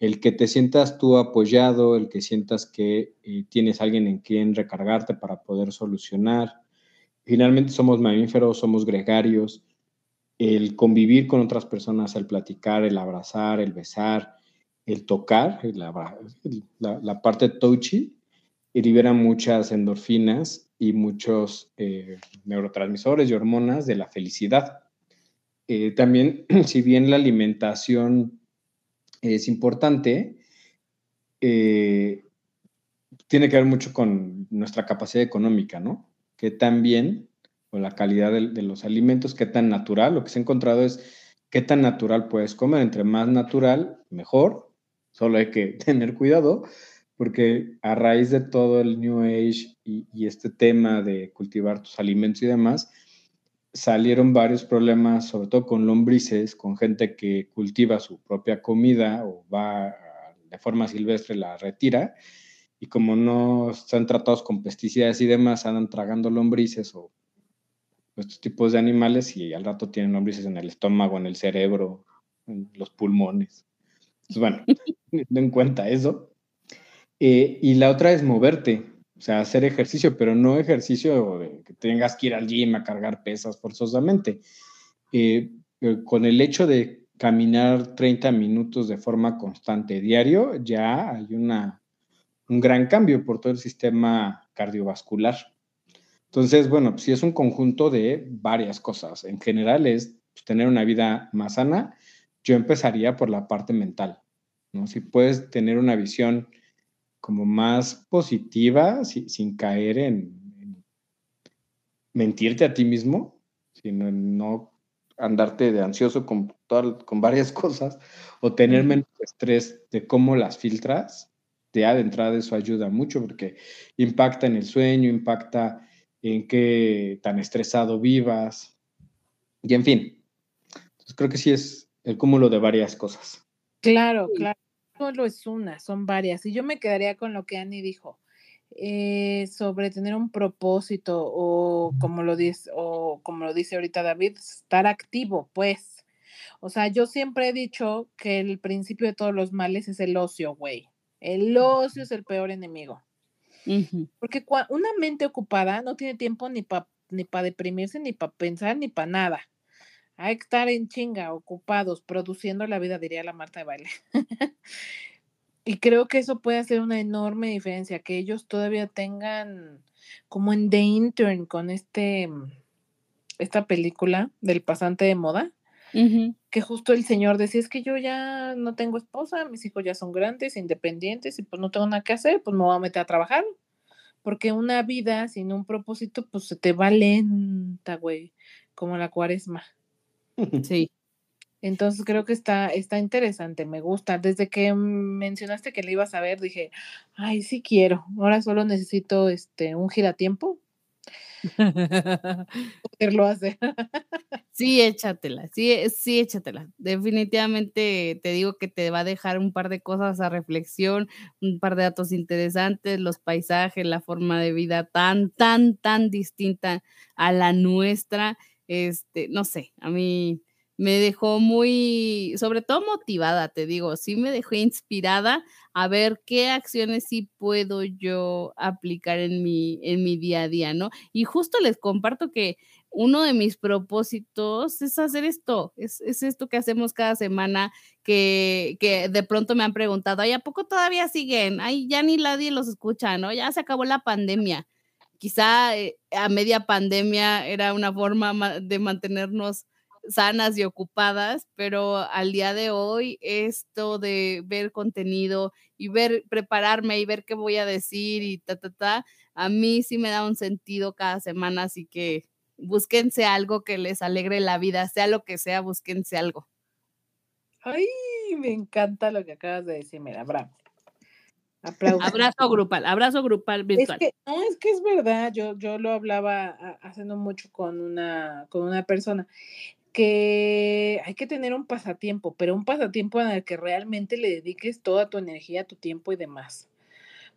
El que te sientas tú apoyado, el que sientas que eh, tienes alguien en quien recargarte para poder solucionar. Finalmente somos mamíferos, somos gregarios. El convivir con otras personas, el platicar, el abrazar, el besar, el tocar, la, parte touchy, libera muchas endorfinas y muchos eh, neurotransmisores y hormonas de la felicidad. Eh, también, *clears throat* si bien la alimentación es importante, eh, tiene que ver mucho con nuestra capacidad económica, ¿no? Que también, con la calidad de, los alimentos, qué tan natural, lo que se ha encontrado es qué tan natural puedes comer. Entre más natural, mejor. Solo hay que *laughs* tener cuidado, porque a raíz de todo el New Age y este tema de cultivar tus alimentos y demás, salieron varios problemas, sobre todo con lombrices, con gente que cultiva su propia comida o va de forma silvestre, la retira, y como no están tratados con pesticidas y demás, andan tragando lombrices o estos tipos de animales y al rato tienen lombrices en el estómago, en el cerebro, en los pulmones. Entonces, bueno, *laughs* ten en cuenta eso. Eh, y la otra es moverte. O sea, hacer ejercicio, pero no ejercicio de que tengas que ir al gym a cargar pesas forzosamente. Eh, eh, con el hecho de caminar 30 minutos de forma constante diario, ya hay una, un gran cambio por todo el sistema cardiovascular. Entonces, bueno, si es un conjunto de varias cosas. En general es pues, tener una vida más sana. Yo empezaría por la parte mental, ¿no? Si puedes tener una visión como más positiva, sin caer en, mentirte a ti mismo, sino en no andarte de ansioso con, con varias *laughs* cosas o tener menos estrés de cómo las filtras, ya de entrada eso ayuda mucho porque impacta en el sueño, impacta en qué tan estresado vivas y en fin. Entonces creo que sí es el cúmulo de varias cosas. Claro, claro solo es una, son varias. Y yo me quedaría con lo que Annie dijo eh, sobre tener un propósito o como lo dice, o como lo dice ahorita David, estar activo, pues. O sea, yo siempre he dicho que el principio de todos los males es el ocio, güey. El ocio es el peor enemigo. Porque una mente ocupada no tiene tiempo ni para ni para deprimirse, ni para pensar, ni para nada. Que estar en chinga, ocupados, produciendo la vida, diría la Marta de baile. *laughs* y creo que eso puede hacer una enorme diferencia, que ellos todavía tengan como en The Intern con este esta película del pasante de moda, que justo el señor decía, es que yo ya no tengo esposa, mis hijos ya son grandes, independientes, y pues no tengo nada que hacer, pues me voy a meter a trabajar. Porque una vida sin un propósito, pues se te va lenta, güey, como la cuaresma. *laughs* Sí. Entonces creo que está, está interesante, me gusta. Desde que mencionaste que le ibas a ver, dije, ay, sí quiero. Ahora solo necesito este un giratiempo. *laughs* Poderlo hacer. *laughs* sí, échatela, sí, sí, échatela. Definitivamente te digo que te va a dejar un par de cosas a reflexión, un par de datos interesantes, los paisajes, la forma de vida tan, tan, tan distinta a la nuestra este, no sé, a mí me dejó muy, sobre todo motivada, te digo, sí me dejó inspirada a ver qué acciones sí puedo yo aplicar en mi, en mi día a día, ¿no? Y justo les comparto que uno de mis propósitos es hacer esto, es, esto que hacemos cada semana, que, que, de pronto me han preguntado, ay, ¿a poco todavía siguen? Ay, ya ni nadie los escucha, ¿no? Ya se acabó la pandemia quizá eh, a media pandemia era una forma de mantenernos sanas y ocupadas, pero al día de hoy esto de ver contenido y ver, prepararme y ver qué voy a decir y ta, ta, ta, a mí sí me da un sentido cada semana, así que búsquense algo que les alegre la vida, sea lo que sea, búsquense algo. Ay, me encanta lo que acabas de decir, mira, bravo. Abrazo grupal, abrazo grupal virtual. Es que, no, es que es verdad, yo, yo lo hablaba haciendo mucho con una, con una persona, que hay que tener un pasatiempo, pero un pasatiempo en el que realmente le dediques toda tu energía, tu tiempo y demás.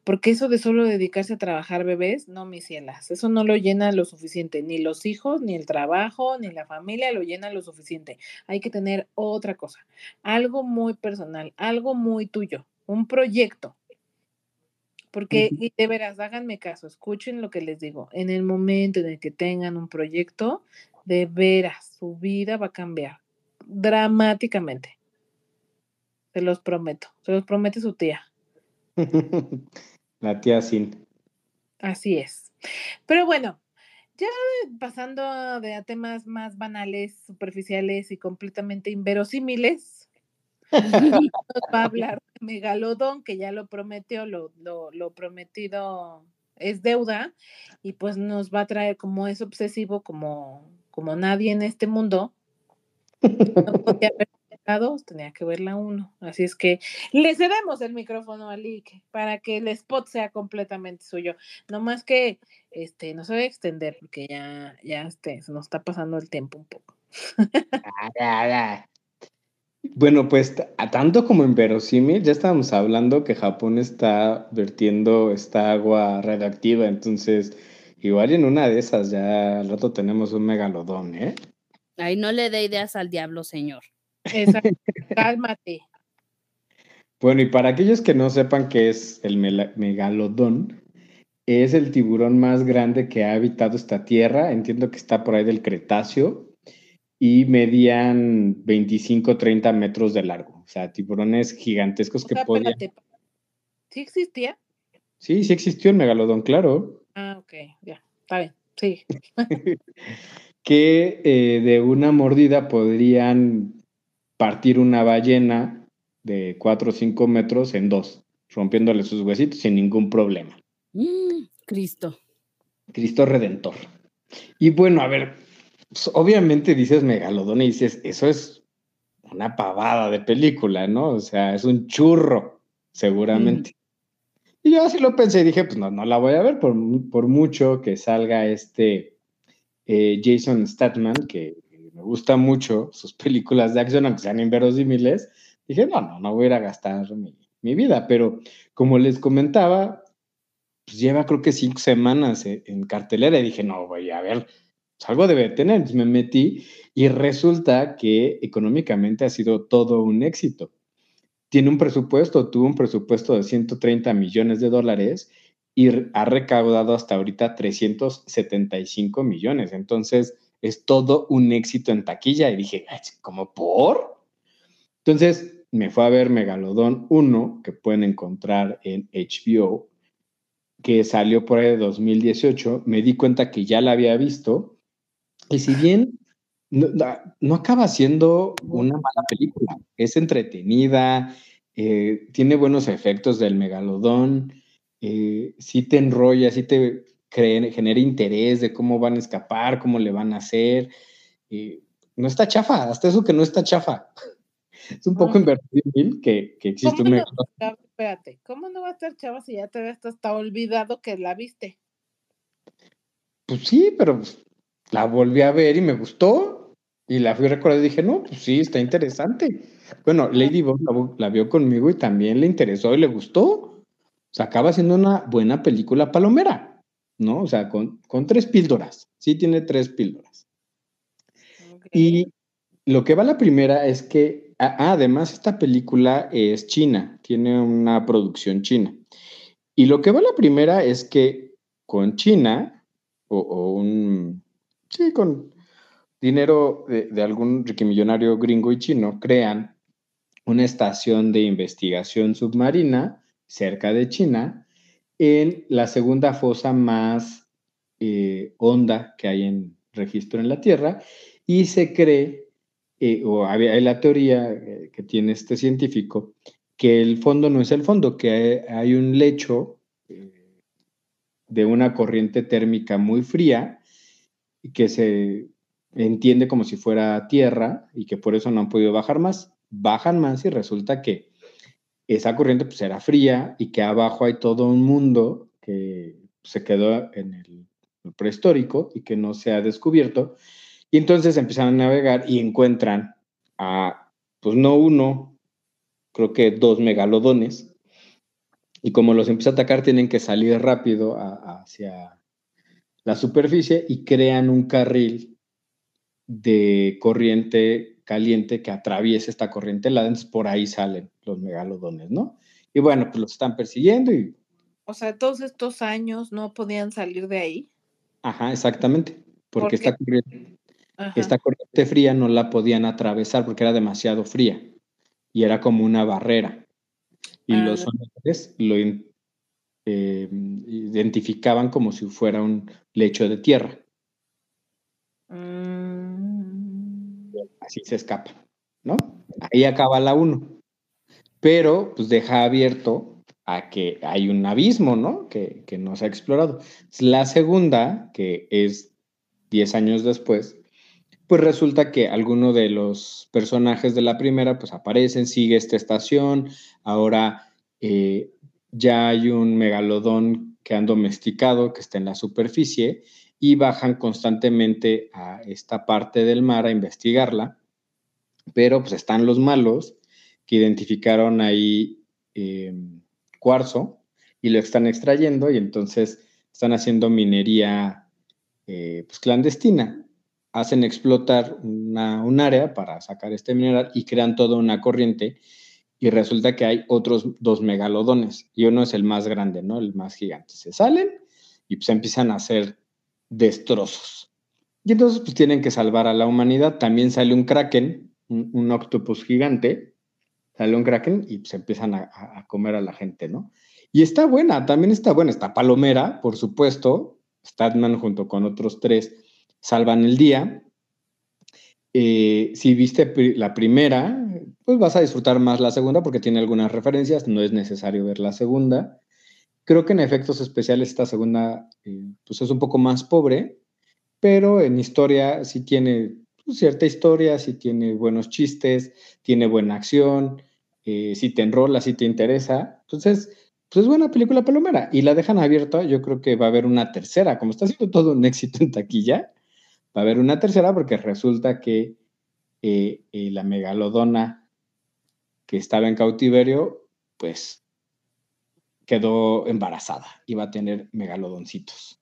porque eso de solo dedicarse a trabajar bebés, no, mis cielas, eso no lo llena lo suficiente, ni los hijos, ni el trabajo, ni la familia lo llena lo suficiente. Hay que tener otra cosa, algo muy personal, algo muy tuyo, un proyecto. Porque de veras, háganme caso, escuchen lo que les digo. En el momento en el que tengan un proyecto, de veras, su vida va a cambiar dramáticamente. Se los prometo, se los promete su tía. *laughs* La tía Sin. Así es. Pero bueno, ya pasando de a temas más banales, superficiales y completamente inverosímiles, *laughs* *laughs* nos va a hablar Megalodón, que ya lo prometió, lo, lo, prometido es deuda, y pues nos va a traer como es obsesivo, como, como nadie en este mundo, no podía tenía que verla uno. Así es que le cedemos el micrófono a Lick para que el spot sea completamente suyo. No más que este, no se va a extender porque ya, ya este, se nos está pasando el tiempo un poco. Bueno, pues a tanto como en verosímil, ya estábamos hablando que Japón está vertiendo esta agua radioactiva, entonces igual en una de esas ya al rato tenemos un megalodón, ¿eh? Ay, no le dé ideas al diablo, señor. *laughs* Cálmate. Bueno, y para aquellos que no sepan qué es el megalodón, es el tiburón más grande que ha habitado esta tierra. Entiendo que está por ahí del Cretáceo y medían 25, 30 metros de largo. O sea, tiburones gigantescos que podían. ¿Sí existía? Sí, sí existió el megalodón, claro. Ah, ok, ya, está bien, sí. *laughs* que eh, de una mordida podrían partir una ballena de 4 o 5 metros en dos, rompiéndole sus huesitos sin ningún problema. Mm, Cristo. Cristo Redentor. Y bueno, a ver, pues, obviamente dices megalodón y dices, eso es una pavada de película, ¿no? O sea, es un churro, seguramente. Y yo así lo pensé y dije, pues no, no la voy a ver por, por mucho que salga este eh, Jason Statman, que me gusta mucho sus películas de acción, aunque sean inverosímiles, dije, no, no, no voy a ir a gastar mi, vida, pero como les comentaba, pues lleva creo que cinco semanas e, en, cartelera y dije, no, voy a ver, pues algo debe tener, entonces me metí y resulta que económicamente ha sido todo un éxito. Tiene un presupuesto, tuvo un presupuesto de 130 millones de dólares y ha recaudado hasta ahorita 375 millones. Entonces, es todo un éxito en taquilla. Y dije, ¿cómo por? Entonces me fue a ver Megalodón 1, que pueden encontrar en HBO, que salió por ahí de 2018. Me di cuenta que ya la había visto. Y si bien no, acaba siendo una mala película, es entretenida, eh, tiene buenos efectos del megalodón, eh, sí te enrolla, sí te genera interés de cómo van a escapar, cómo le van a hacer. no está chafa, hasta eso que no está chafa. *laughs* Es un poco invertible que, que existe un... espérate, ¿cómo no va a estar chafa si ya te ves hasta olvidado que la viste? Pues sí, pero la volví a ver y me gustó. Y la fui a recordar y dije, no, pues sí, está interesante. Bueno, Lady Bob la, la, vio conmigo y también le interesó y le gustó. O sea, acaba siendo una buena película palomera. ¿no? O sea, con, tres píldoras. Sí tiene tres píldoras. Y lo que va la primera es que, además, esta película es china, tiene una producción china. Y lo que va la primera es que con China, o, un, sí, con dinero de, algún riquimillonario gringo y chino, crean una estación de investigación submarina cerca de China en la segunda fosa más eh, honda que hay en registro en la Tierra y se cree, eh, o hay, la teoría eh, que tiene este científico, que el fondo no es el fondo, que hay, un lecho de una corriente térmica muy fría que se entiende como si fuera tierra y que por eso no han podido bajar más. Bajan más y resulta que esa corriente pues era fría y que abajo hay todo un mundo que se quedó en el, prehistórico y que no se ha descubierto. Y entonces empiezan a navegar y encuentran a, pues no uno, creo que dos megalodones Y como los empieza a atacar, tienen que salir rápido hacia la superficie y crean un carril de corriente caliente que atraviesa esta corriente helada, entonces por ahí salen los megalodones, ¿no? Y bueno, pues los están persiguiendo y... O sea, todos estos años no podían salir de ahí. Ajá, exactamente, porque esta, corriente, esta corriente fría no la podían atravesar porque era demasiado fría y era como una barrera. Y los ah. hombres lo eh, identificaban como si fuera un lecho de tierra. Mm. Así se escapa, ¿no? Ahí acaba la 1. Pero pues deja abierto a que hay un abismo, ¿no? Que, que no se ha explorado. La segunda, que es 10 años después, pues resulta que alguno de los personajes de la primera pues aparecen, sigue esta estación, ahora eh, ya hay un megalodón que han domesticado, que está en la superficie, y bajan constantemente a esta parte del mar a investigarla, pero pues están los malos que identificaron ahí em, cuarzo y lo están extrayendo y entonces están haciendo minería eh, pues, clandestina. Hacen explotar un área para sacar este mineral y crean toda una corriente y resulta que hay otros dos megalodones y uno es el más grande, ¿no? El más gigante. Se salen y pues empiezan a hacer destrozos. Y entonces pues tienen que salvar a la humanidad. También sale un kraken, un, octopus gigante, sale un kraken y pues empiezan a, comer a la gente, ¿no? Y está buena, también está buena. Está Palomera, por supuesto. Statman junto con otros tres salvan el día. Eh, si viste la primera, pues vas a disfrutar más la segunda porque tiene algunas referencias, no es necesario ver la segunda. Creo que en efectos especiales esta segunda eh, pues es un poco más pobre, pero en historia sí tiene pues, cierta historia, sí tiene buenos chistes, tiene buena acción, eh, si te enrola, si te interesa. Entonces, pues es buena película palomera y la dejan abierta. Yo creo que va a haber una tercera, como está siendo todo un éxito en taquilla, va a haber una tercera porque resulta que eh, la megalodona que estaba en cautiverio, pues quedó embarazada, iba a tener megalodoncitos.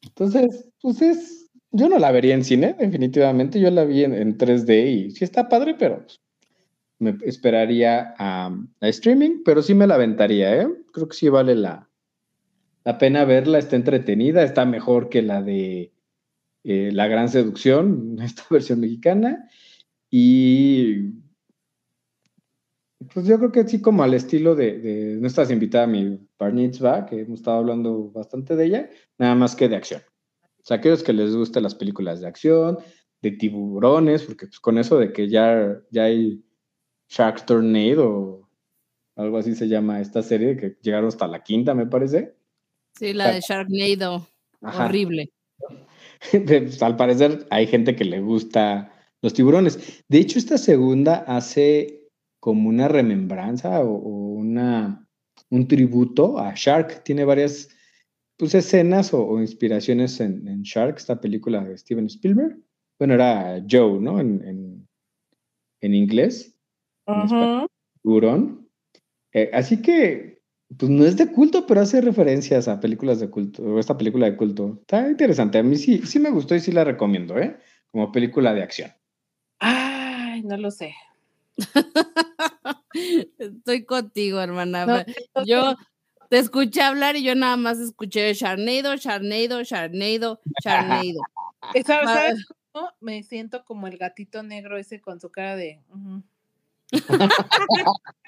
Entonces, pues es, yo no la vería en cine, definitivamente, yo la vi en, 3D y sí está padre, pero pues, me esperaría a, streaming, pero sí me la aventaría, ¿eh? Creo que sí vale la, la pena verla, está entretenida, está mejor que la de eh, La Gran Seducción, *laughs* esta versión mexicana, y pues yo creo que sí, como al estilo de, de no estás invitada a mi Bar que hemos estado hablando bastante de ella, nada más que de acción. O sea, aquellos que les gusten las películas de acción, de tiburones, porque pues con eso de que ya, ya hay Shark Tornado o algo así se llama esta serie, que llegaron hasta la quinta, me parece. Sí, la de Sharknado. Horrible. *laughs* Pues, al parecer hay gente que le gusta los tiburones. De hecho, esta segunda hace como una remembranza o, una, un tributo a Shark. Tiene varias pues, escenas o, inspiraciones en, Shark, esta película de Steven Spielberg. Bueno, era Joe, ¿no? En, inglés. Uh así que, pues no es de culto, pero hace referencias a películas de culto, o esta película de culto. Está interesante. A mí sí, sí me gustó y sí la recomiendo, ¿eh? Como película de acción. Ay, no lo sé. *laughs* Estoy contigo, hermana. yo te escuché hablar y yo nada más escuché Charneido, Charneido, Charneido, Charneido. *laughs* ¿Sabes, Me siento como el gatito negro ese con su cara de. *laughs*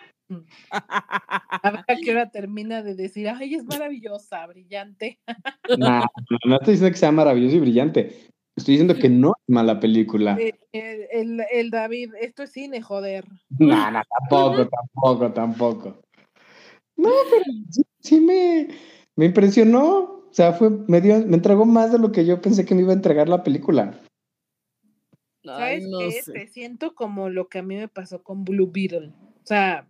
A ver a qué hora termina de decir, ay, es maravillosa, brillante. no, no estoy diciendo que sea maravilloso y brillante. Estoy diciendo que no es mala película. Eh, el, David, esto es cine, joder. No, no, tampoco, *laughs* tampoco, tampoco. No, pero sí, me, me, impresionó. O sea, fue, me, dio, me entregó más de lo que yo pensé que me iba a entregar la película. ¿Sabes qué? Te siento como lo que a mí me pasó con Blue Beetle. O sea,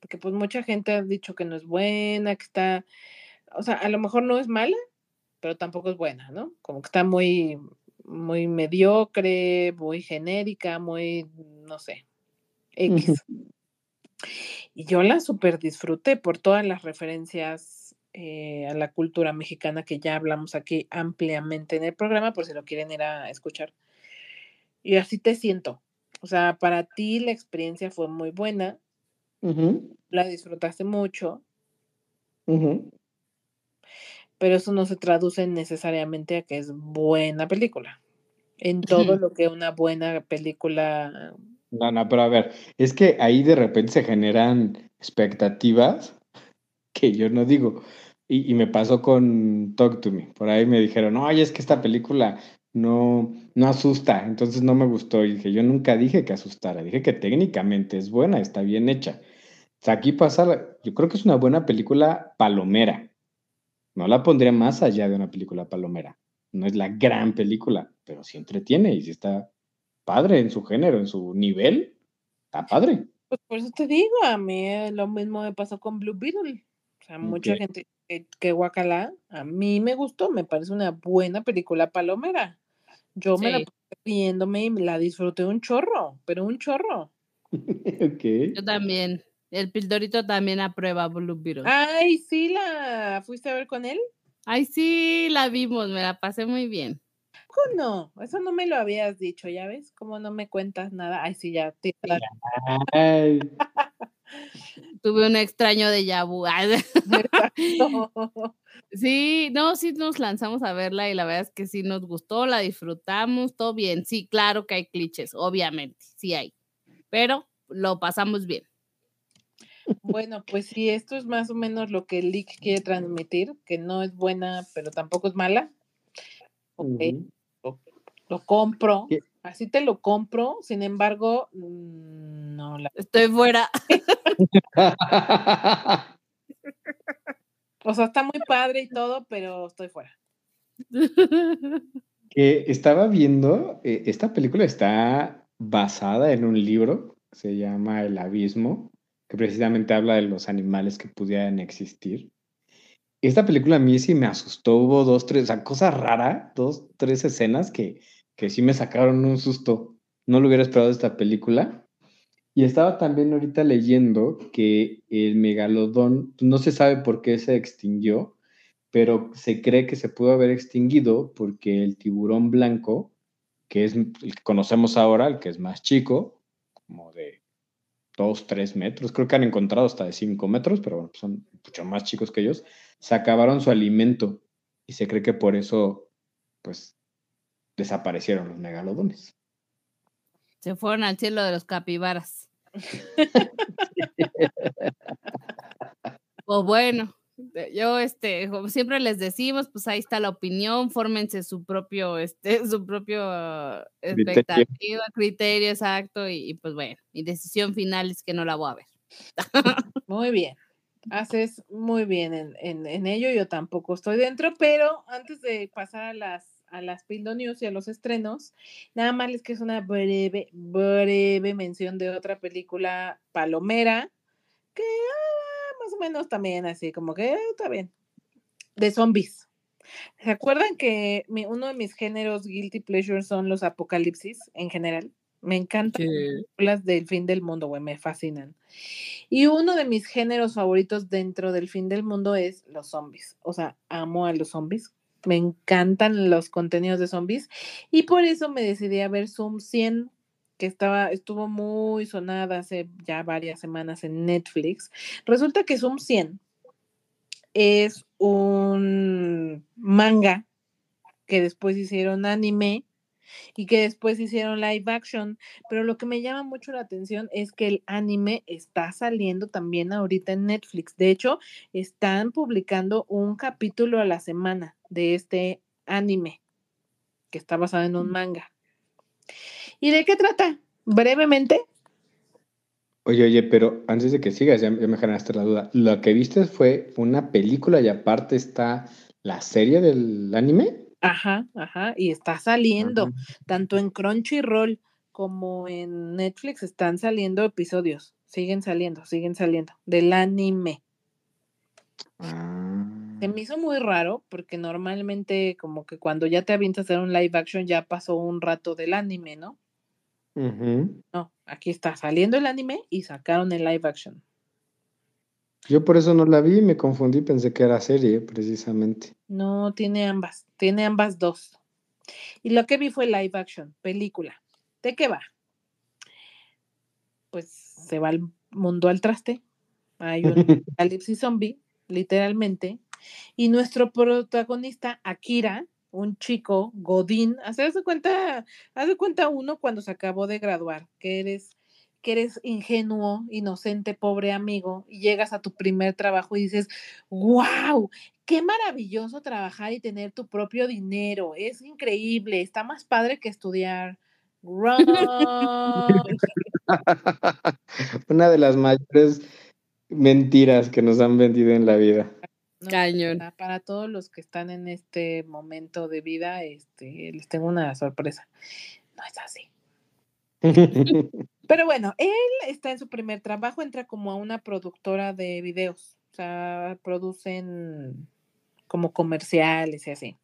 porque pues mucha gente ha dicho que no es buena, que está, o sea, a lo mejor no es mala, pero tampoco es buena, ¿no? Como que está muy, muy mediocre, muy genérica, muy, no sé, X. Y yo la super disfruté por todas las referencias eh, a la cultura mexicana que ya hablamos aquí ampliamente en el programa, por si lo quieren ir a escuchar. Y así te siento. O sea, para ti la experiencia fue muy buena. La disfrutaste mucho. Pero eso no se traduce necesariamente a que es buena película. En todo lo que una buena película. No, no, pero a ver, es que ahí de repente se generan expectativas que yo no digo. Y, y me pasó con Talk to Me. Por ahí me dijeron, no, es que esta película no, no asusta, entonces no me gustó. Y dije, yo nunca dije que asustara, dije que técnicamente es buena, está bien hecha. O sea, aquí pasa, yo creo que es una buena película palomera. No la pondría más allá de una película palomera. No es la gran película, pero sí entretiene y sí está padre en su género, en su nivel. Está padre. Pues por eso te digo, a mí lo mismo me pasó con Blue Beetle. O sea, mucha gente que, que guacala, a mí me gustó, me parece una buena película palomera. Yo me la puse viéndome y la disfruté un chorro, pero un chorro. *laughs* Yo también. El Pildorito también aprueba Blue Beetle. Ay, sí, la fuiste a ver con él. Ay, sí, la vimos, me la pasé muy bien. ¿Cómo no? Eso no me lo habías dicho, ¿ya ves? ¿Cómo no me cuentas nada? Ay, sí, ya. Te... *laughs* Tuve un extraño de Yabu. *laughs* Sí, no, sí nos lanzamos a verla y la verdad es que sí nos gustó, la disfrutamos, todo bien. Sí, claro que hay clichés, obviamente, sí hay, pero lo pasamos bien. Bueno, pues sí, esto es más o menos lo que el leak quiere transmitir, que no es buena, pero tampoco es mala. Ok, lo, compro, así te lo compro, sin embargo, mm, no la... Estoy fuera. *laughs* O sea, está muy padre y todo, pero estoy fuera. *laughs* Que estaba viendo, eh, esta película está basada en un libro, se llama El Abismo, que precisamente habla de los animales que pudieran existir. Esta película a mí sí me asustó, hubo dos, tres, o sea, cosa rara, dos, tres escenas que, que sí me sacaron un susto. No lo hubiera esperado esta película. Y estaba también ahorita leyendo que el megalodón, no se sabe por qué se extinguió, pero se cree que se pudo haber extinguido porque el tiburón blanco, que es el que conocemos ahora, el que es más chico, como de 2, 3 metros, creo que han encontrado hasta de 5 metros, pero bueno, son mucho más chicos que ellos, se acabaron su alimento y se cree que por eso, pues, desaparecieron los megalodones. Se fueron al cielo de los capibaras. *laughs* pues bueno, yo este, como siempre les decimos, pues ahí está la opinión, fórmense su propio, este, *laughs* su propio expectativa, criterio, exacto, y, pues bueno, mi decisión final es que no la voy a ver. *laughs* Muy bien. Haces muy bien en, en, en ello, yo tampoco estoy dentro, pero antes de pasar a las a las Pindo News y a los estrenos. Nada más les que es una breve, breve mención de otra película palomera, que ah, más o menos también así, como que eh, está bien, de zombies. ¿Se acuerdan que uno de mis géneros guilty pleasures son los apocalipsis en general? Me encantan las del fin del mundo, güey, me fascinan. Y uno de mis géneros favoritos dentro del fin del mundo es los zombies. O sea, amo a los zombies me encantan los contenidos de zombies y por eso me decidí a ver Zoom 100 que estaba, estuvo muy sonada hace ya varias semanas en Netflix. Resulta que Zoom 100 es un manga que después hicieron anime y que después hicieron live action, pero lo que me llama mucho la atención es que el anime está saliendo también ahorita en Netflix. De hecho, están publicando un capítulo a la semana de este anime que está basado en un manga. ¿Y de qué trata? Brevemente. Oye, oye, pero antes de que sigas, ya, me generaste la duda. ¿Lo que viste fue una película y aparte está la serie del anime? Ajá, ajá, y está saliendo, tanto en Crunchyroll como en Netflix están saliendo episodios, siguen saliendo, siguen saliendo, del anime. Se me ah. hizo muy raro porque normalmente como que cuando ya te avientas a hacer un live action ya pasó un rato del anime, ¿no? No, aquí está saliendo el anime y sacaron el live action. Yo por eso no la vi, me confundí, pensé que era serie, precisamente. No, tiene ambas, tiene ambas dos. Y lo que vi fue live action, película. ¿De qué va? Pues se va el mundo al traste. Hay un *laughs* apocalipsis zombie, literalmente. Y nuestro protagonista, Akira, un chico, Godín, hace cuenta, hace cuenta uno cuando se acabó de graduar, que eres que eres ingenuo, inocente, pobre amigo, y llegas a tu primer trabajo y dices, wow, qué maravilloso trabajar y tener tu propio dinero, es increíble, está más padre que estudiar. *laughs* Una de las mayores mentiras que nos han vendido en la vida. Cañón. Para, todos los que están en este momento de vida, este, les tengo una sorpresa. No es así. *laughs* Pero bueno, él está en su primer trabajo, entra como a una productora de videos, o sea, producen como comerciales y así.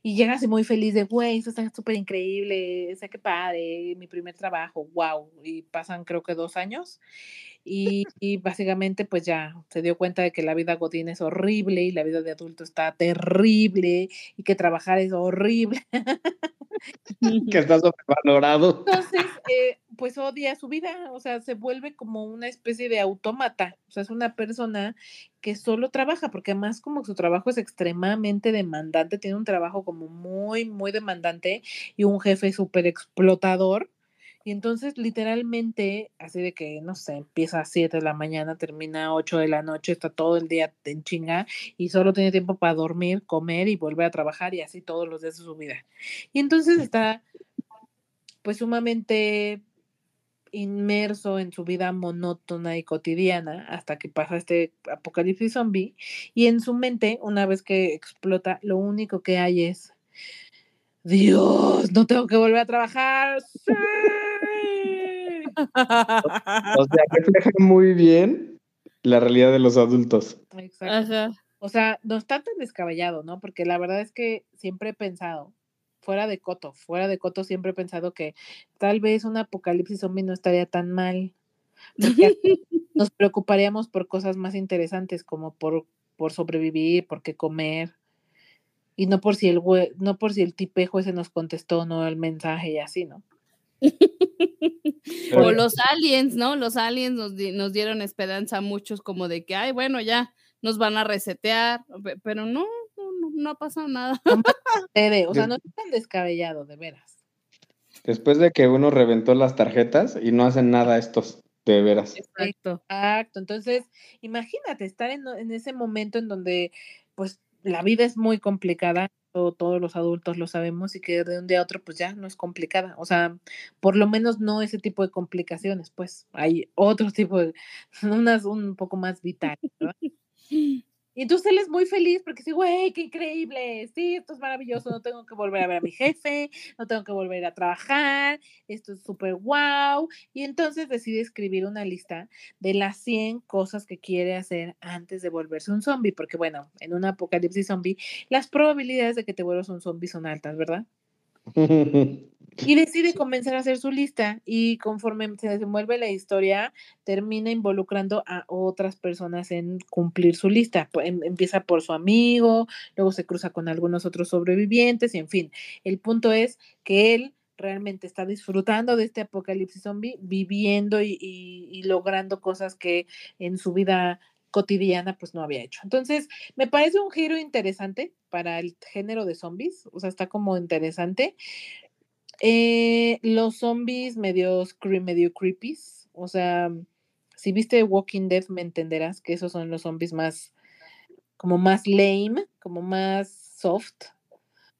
Y llega así muy feliz de, güey, eso está súper increíble, o sea, qué padre, mi primer trabajo, wow. Y pasan creo que dos años y, y, básicamente pues ya se dio cuenta de que la vida godín es horrible y la vida de adulto está terrible y que trabajar es horrible. *laughs* que *laughs* está sobrevalorado. Entonces, eh, pues odia su vida, o sea, se vuelve como una especie de autómata, o sea, es una persona que solo trabaja, porque además como su trabajo es extremadamente demandante, tiene un trabajo como muy, muy demandante y un jefe súper explotador, y entonces, literalmente, así de que, no sé, empieza a 7 de la mañana, termina a 8 de la noche, está todo el día en chinga y solo tiene tiempo para dormir, comer y volver a trabajar y así todos los días de su vida. Y entonces está, pues, sumamente inmerso en su vida monótona y cotidiana hasta que pasa este apocalipsis zombie y en su mente, una vez que explota, lo único que hay es, Dios, no tengo que volver a trabajar. O sea, refleja muy bien la realidad de los adultos. Exacto. O sea, no está tan descabellado, ¿no? Porque la verdad es que siempre he pensado, fuera de Coto, fuera de Coto siempre he pensado que tal vez un apocalipsis zombie no estaría tan mal. *laughs* nos preocuparíamos por cosas más interesantes como por, por sobrevivir, por qué comer. Y no por si el no por si el tipejo ese nos contestó o no el mensaje y así, ¿no? *laughs* o los aliens, ¿no? Los aliens nos, dieron esperanza a muchos como de que, ay, bueno, ya nos van a resetear, pero no, no, no ha pasado nada. o sea, no es tan descabellado, de veras. Después de que uno reventó las tarjetas y no hacen nada estos, de veras. Exacto. Exacto. Entonces, imagínate estar en, en ese momento en donde, pues, la vida es muy complicada, todos los adultos lo sabemos y que de un día a otro pues ya no es complicada, o sea, por lo menos no ese tipo de complicaciones, pues hay otro tipo de, *laughs* unas un poco más vitales. *laughs* Y entonces él es muy feliz porque dice, güey, qué increíble, sí, esto es maravilloso, no tengo que volver a ver a mi jefe, no tengo que volver a trabajar, esto es súper guau. Y entonces decide escribir una lista de las 100 cosas que quiere hacer antes de volverse un zombie, porque bueno, en un apocalipsis zombie, las probabilidades de que te vuelvas un zombie son altas, ¿verdad? *laughs* Y decide comenzar a hacer su lista y conforme se desenvuelve la historia, termina involucrando a otras personas en cumplir su lista. Em, empieza por su amigo, luego se cruza con algunos otros sobrevivientes y en fin, el punto es que él realmente está disfrutando de este apocalipsis zombie, viviendo y, y logrando cosas que en su vida cotidiana pues no había hecho. Entonces, me parece un giro interesante para el género de zombies, o sea, está como interesante. Eh, los zombies medio, medio creepy, o sea, si viste Walking Dead me entenderás que esos son los zombies más, como más lame, como más soft,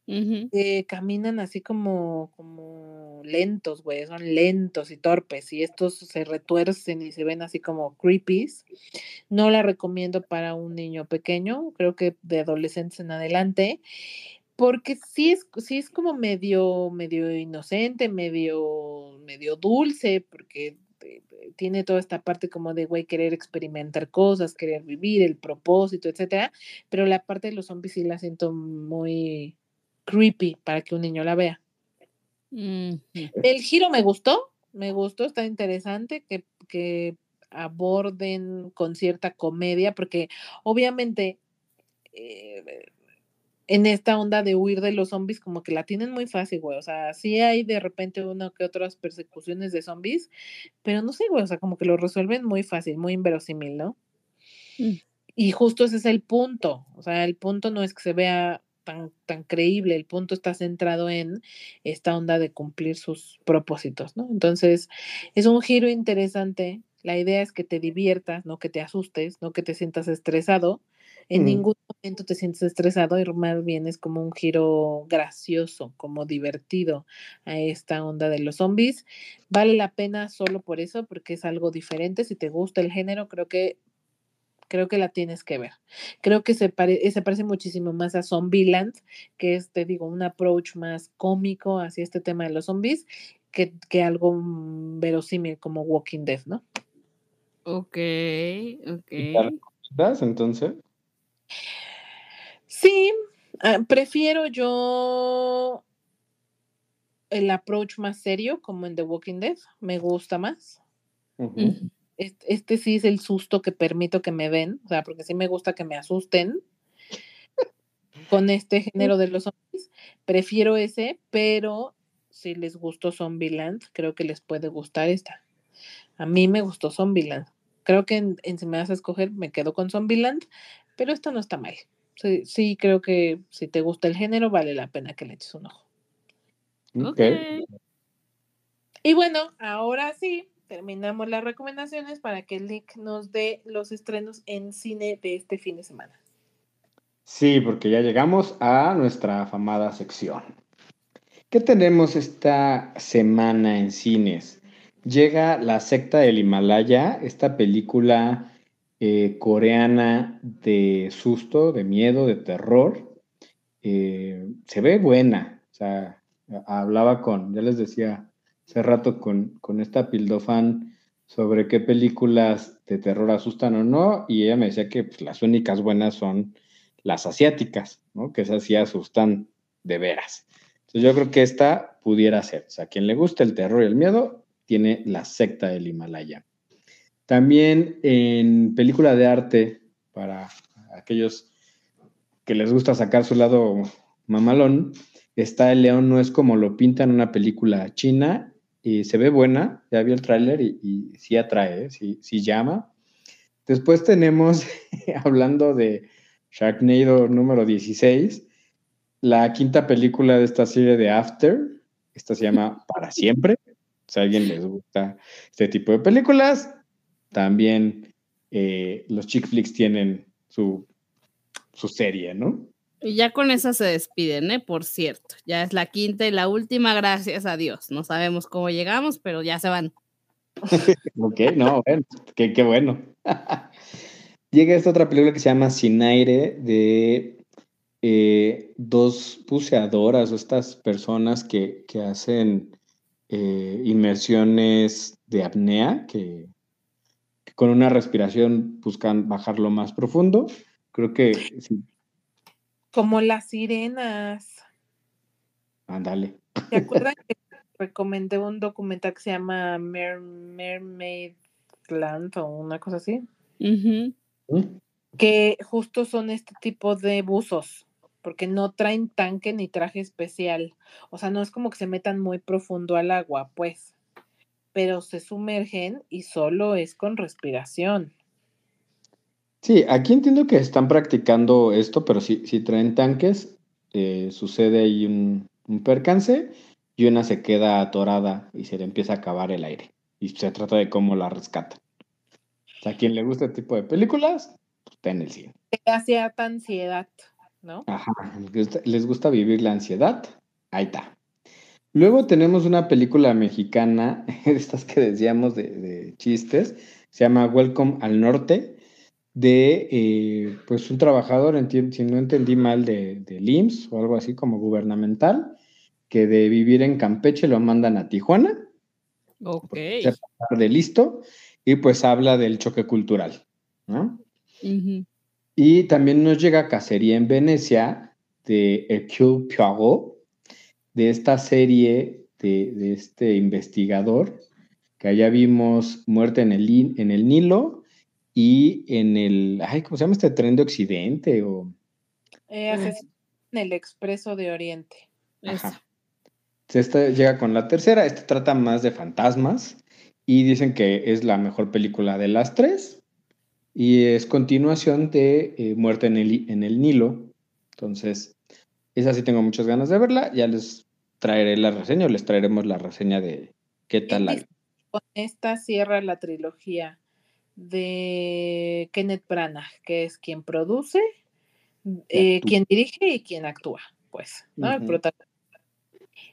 que caminan así como, como lentos, güey, son lentos y torpes, y estos se retuercen y se ven así como creepies. No la recomiendo para un niño pequeño, creo que de adolescentes en adelante porque sí es, sí es como medio, medio inocente, medio, medio dulce, porque eh, eh, tiene toda esta parte como de, güey, querer experimentar cosas, querer vivir, el propósito, etcétera, pero la parte de los zombies sí la siento muy creepy para que un niño la vea. El giro me gustó, me gustó, está interesante que, que aborden con cierta comedia, porque obviamente eh, en esta onda de huir de los zombies, como que la tienen muy fácil, güey. O sea, sí hay de repente una que otras persecuciones de zombies, pero no sé, güey, o sea, como que lo resuelven muy fácil, muy inverosímil, ¿no? Mm. Y justo ese es el punto. O sea, el punto no es que se vea tan, tan creíble, el punto está centrado en esta onda de cumplir sus propósitos, ¿no? Entonces, es un giro interesante. La idea es que te diviertas, no que te asustes, no que te sientas estresado, en ningún momento te sientes estresado y más bien es como un giro gracioso, como divertido a esta onda de los zombies. Vale la pena solo por eso, porque es algo diferente. Si te gusta el género, creo que creo que la tienes que ver. Creo que se, se parece muchísimo más a Zombieland, que es, te digo, un approach más cómico hacia este tema de los zombies, que, que algo mm, verosímil como Walking Dead, ¿no? Ok, ok. ¿Estás entonces? Sí, ah, prefiero yo el approach más serio, como en The Walking Dead, me gusta más. Este, sí es el susto que permito que me den, o sea, porque sí me gusta que me asusten con este género de los zombies. Prefiero ese, pero si les gustó Zombieland, creo que les puede gustar esta. A mí me gustó Zombieland. Creo que en, en si me vas a escoger, me quedo con Zombieland, pero esto no está mal. Sí, sí, creo que si te gusta el género, vale la pena que le eches un ojo. Ok. Y bueno, ahora sí, terminamos las recomendaciones para que Lick nos dé los estrenos en cine de este fin de semana. Sí, porque ya llegamos a nuestra afamada sección. ¿Qué tenemos esta semana en cines? Llega La secta del Himalaya, esta película eh, coreana de susto, de miedo, de terror. Eh, se ve buena. O sea, hablaba con, ya les decía hace rato con, con esta pildofan sobre qué películas de terror asustan o no, y ella me decía que pues, las únicas buenas son las asiáticas, ¿no? Que esas sí asustan de veras. Entonces yo creo que esta pudiera ser. O sea, quien le gusta el terror y el miedo, tiene la secta del Himalaya. También en película de arte, para aquellos que les gusta sacar su lado mamalón, está El León no es como lo pintan en una película china y se ve buena, ya vi el tráiler y, sí atrae, sí, sí llama. Después tenemos, *laughs* hablando de Sharknado número 16, la quinta película de esta serie de After, esta se llama *laughs* Para Siempre, si a alguien les gusta este tipo de películas, también eh, los chick flicks tienen su, su serie, ¿no? Y ya con esa se despiden, ¿eh? Por cierto. Ya es la quinta y la última, gracias a Dios. No sabemos cómo llegamos, pero ya se van. *laughs* ok, no, bueno, qué, bueno. *laughs* Llega esta otra película que se llama Sin Aire de eh, dos buceadoras o estas personas que, hacen eh, inmersiones de apnea, que con una respiración buscan bajarlo más profundo. Creo que sí. Como las sirenas. Ándale. ¿Te *laughs* acuerdan que recomendé un documental que se llama Mermaid Land o una cosa así? ¿Mm? Que justo son este tipo de buzos, porque no traen tanque ni traje especial. O sea, no es como que se metan muy profundo al agua, pues pero se sumergen y solo es con respiración. Sí, aquí entiendo que están practicando esto, pero si, si traen tanques, eh, sucede ahí un, percance y una se queda atorada y se le empieza a acabar el aire. Y se trata de cómo la rescata. a quien le gusta este tipo de películas, pues, está en el cine. cierta ansiedad, ¿no? Ajá, les gusta vivir la ansiedad, ahí está. Luego tenemos una película mexicana, *laughs* estas que decíamos de, chistes, se llama Welcome al Norte, de eh, pues un trabajador, si no entendí mal, de, de IMSS o algo así como gubernamental, que de vivir en Campeche lo mandan a Tijuana. Ok. De listo, y pues habla del choque cultural, ¿no? Y también nos llega Cacería en Venecia de Hercule Poirot, de esta serie este, de este investigador, que allá vimos Muerte en el, en el Nilo y en el, ay, ¿cómo se llama este tren de Occidente? O... Eh, en el Expreso de Oriente. Ajá. Esta llega con la tercera, esta trata más de fantasmas y dicen que es la mejor película de las tres y es continuación de eh, Muerte en el, en el Nilo. Entonces, esa sí tengo muchas ganas de verla, ya les traeré la reseña o les traeremos la reseña de qué tal la... Con esta cierra la trilogía de Kenneth Branagh, que es quien produce, eh, quien dirige y quien actúa, pues, ¿no? El protagonista.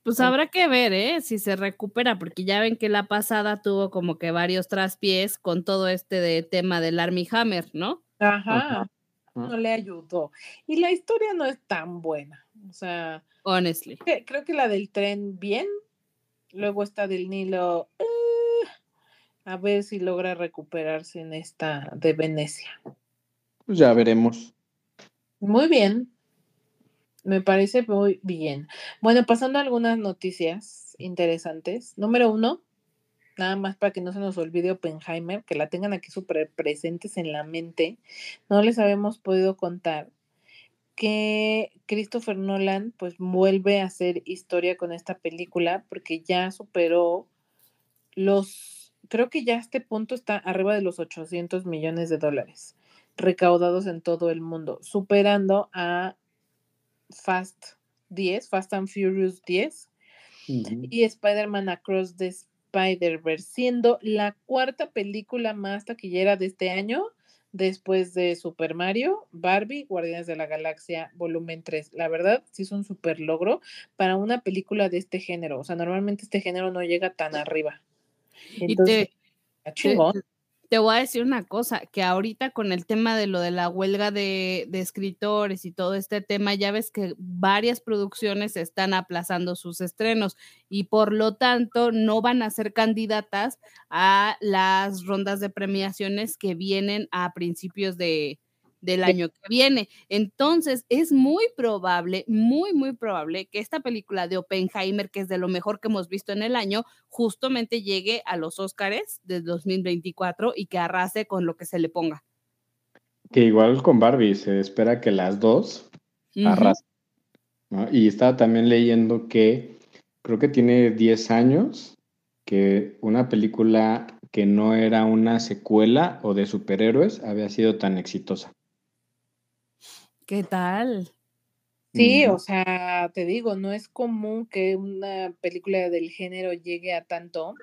Pues habrá que ver, ¿eh? Si se recupera, porque ya ven que la pasada tuvo como que varios traspiés con todo este de tema del Army Hammer, ¿no? Ajá. No le ayudó. Y la historia no es tan buena. O sea. Honestly. Creo que la del tren, bien. Luego está del Nilo. Eh, a ver si logra recuperarse en esta de Venecia. Pues ya veremos. Muy bien. Me parece muy bien. Bueno, pasando a algunas noticias interesantes. Número uno, nada más para que no se nos olvide Oppenheimer, que la tengan aquí súper presentes en la mente. No les habíamos podido contar que Christopher Nolan pues vuelve a hacer historia con esta película porque ya superó los, creo que ya este punto está arriba de los 800 millones de dólares recaudados en todo el mundo, superando a Fast 10, Fast and Furious 10 y Spider-Man Across the Spider-Verse, siendo la cuarta película más taquillera de este año después de Super Mario, Barbie, Guardianes de la Galaxia, volumen 3. La verdad, sí es un super logro para una película de este género. O sea, normalmente este género no llega tan arriba. Entonces, te voy a decir una cosa, que ahorita con el tema de lo de la huelga de, escritores y todo este tema, ya ves que varias producciones están aplazando sus estrenos y por lo tanto no van a ser candidatas a las rondas de premiaciones que vienen a principios de, del año que viene. Entonces, es muy probable, muy, muy probable que esta película de Oppenheimer, que es de lo mejor que hemos visto en el año, justamente llegue a los Oscars de 2024 y que arrase con lo que se le ponga. Que igual con Barbie se espera que las dos arrasen. Y estaba también leyendo que creo que tiene 10 años que una película que no era una secuela o de superhéroes había sido tan exitosa. ¿Qué tal? Sí, o sea, te digo, no es común que una película del género llegue a tanto.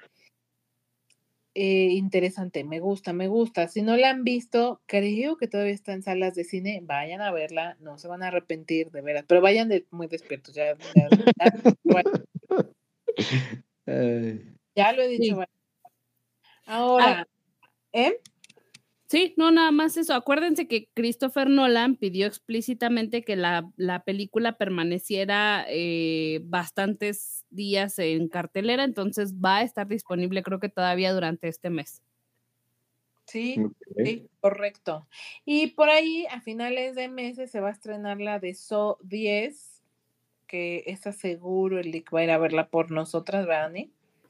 Eh, interesante, me gusta, me gusta. Si no la han visto, creo que todavía está en salas de cine, vayan a verla, no se van a arrepentir de veras, pero vayan muy despiertos, ya, ya, *laughs* lo he dicho. Ahora, ¿eh? Sí, no, nada más eso. Acuérdense que Christopher Nolan pidió explícitamente que la, película permaneciera eh, bastantes días en cartelera, entonces va a estar disponible creo que todavía durante este mes. Sí, sí, correcto. Y por ahí a finales de meses se va a estrenar la de So 10, que está seguro el Lick va a ir a verla por nosotras, ¿verdad,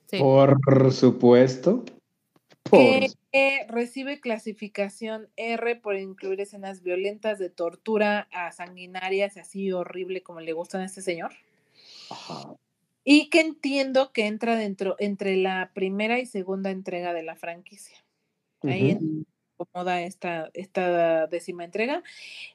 Sí. Por supuesto que recibe clasificación R por incluir escenas violentas de tortura a sanguinarias así horrible como le gustan a este señor. Y que entiendo que entra dentro entre la primera y segunda entrega de la franquicia. Ahí acomoda esta, esta décima entrega.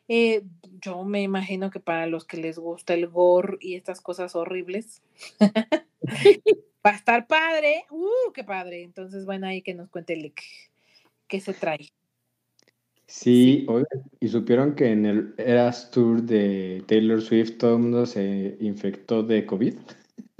Eh, yo me imagino que para los que les gusta el gore y estas cosas horribles, *laughs* va a estar padre. ¡Uh, qué padre! Entonces, bueno, ahí que nos cuente el qué se trae. Sí, y supieron que en el Eras Tour de Taylor Swift todo el mundo se infectó de COVID.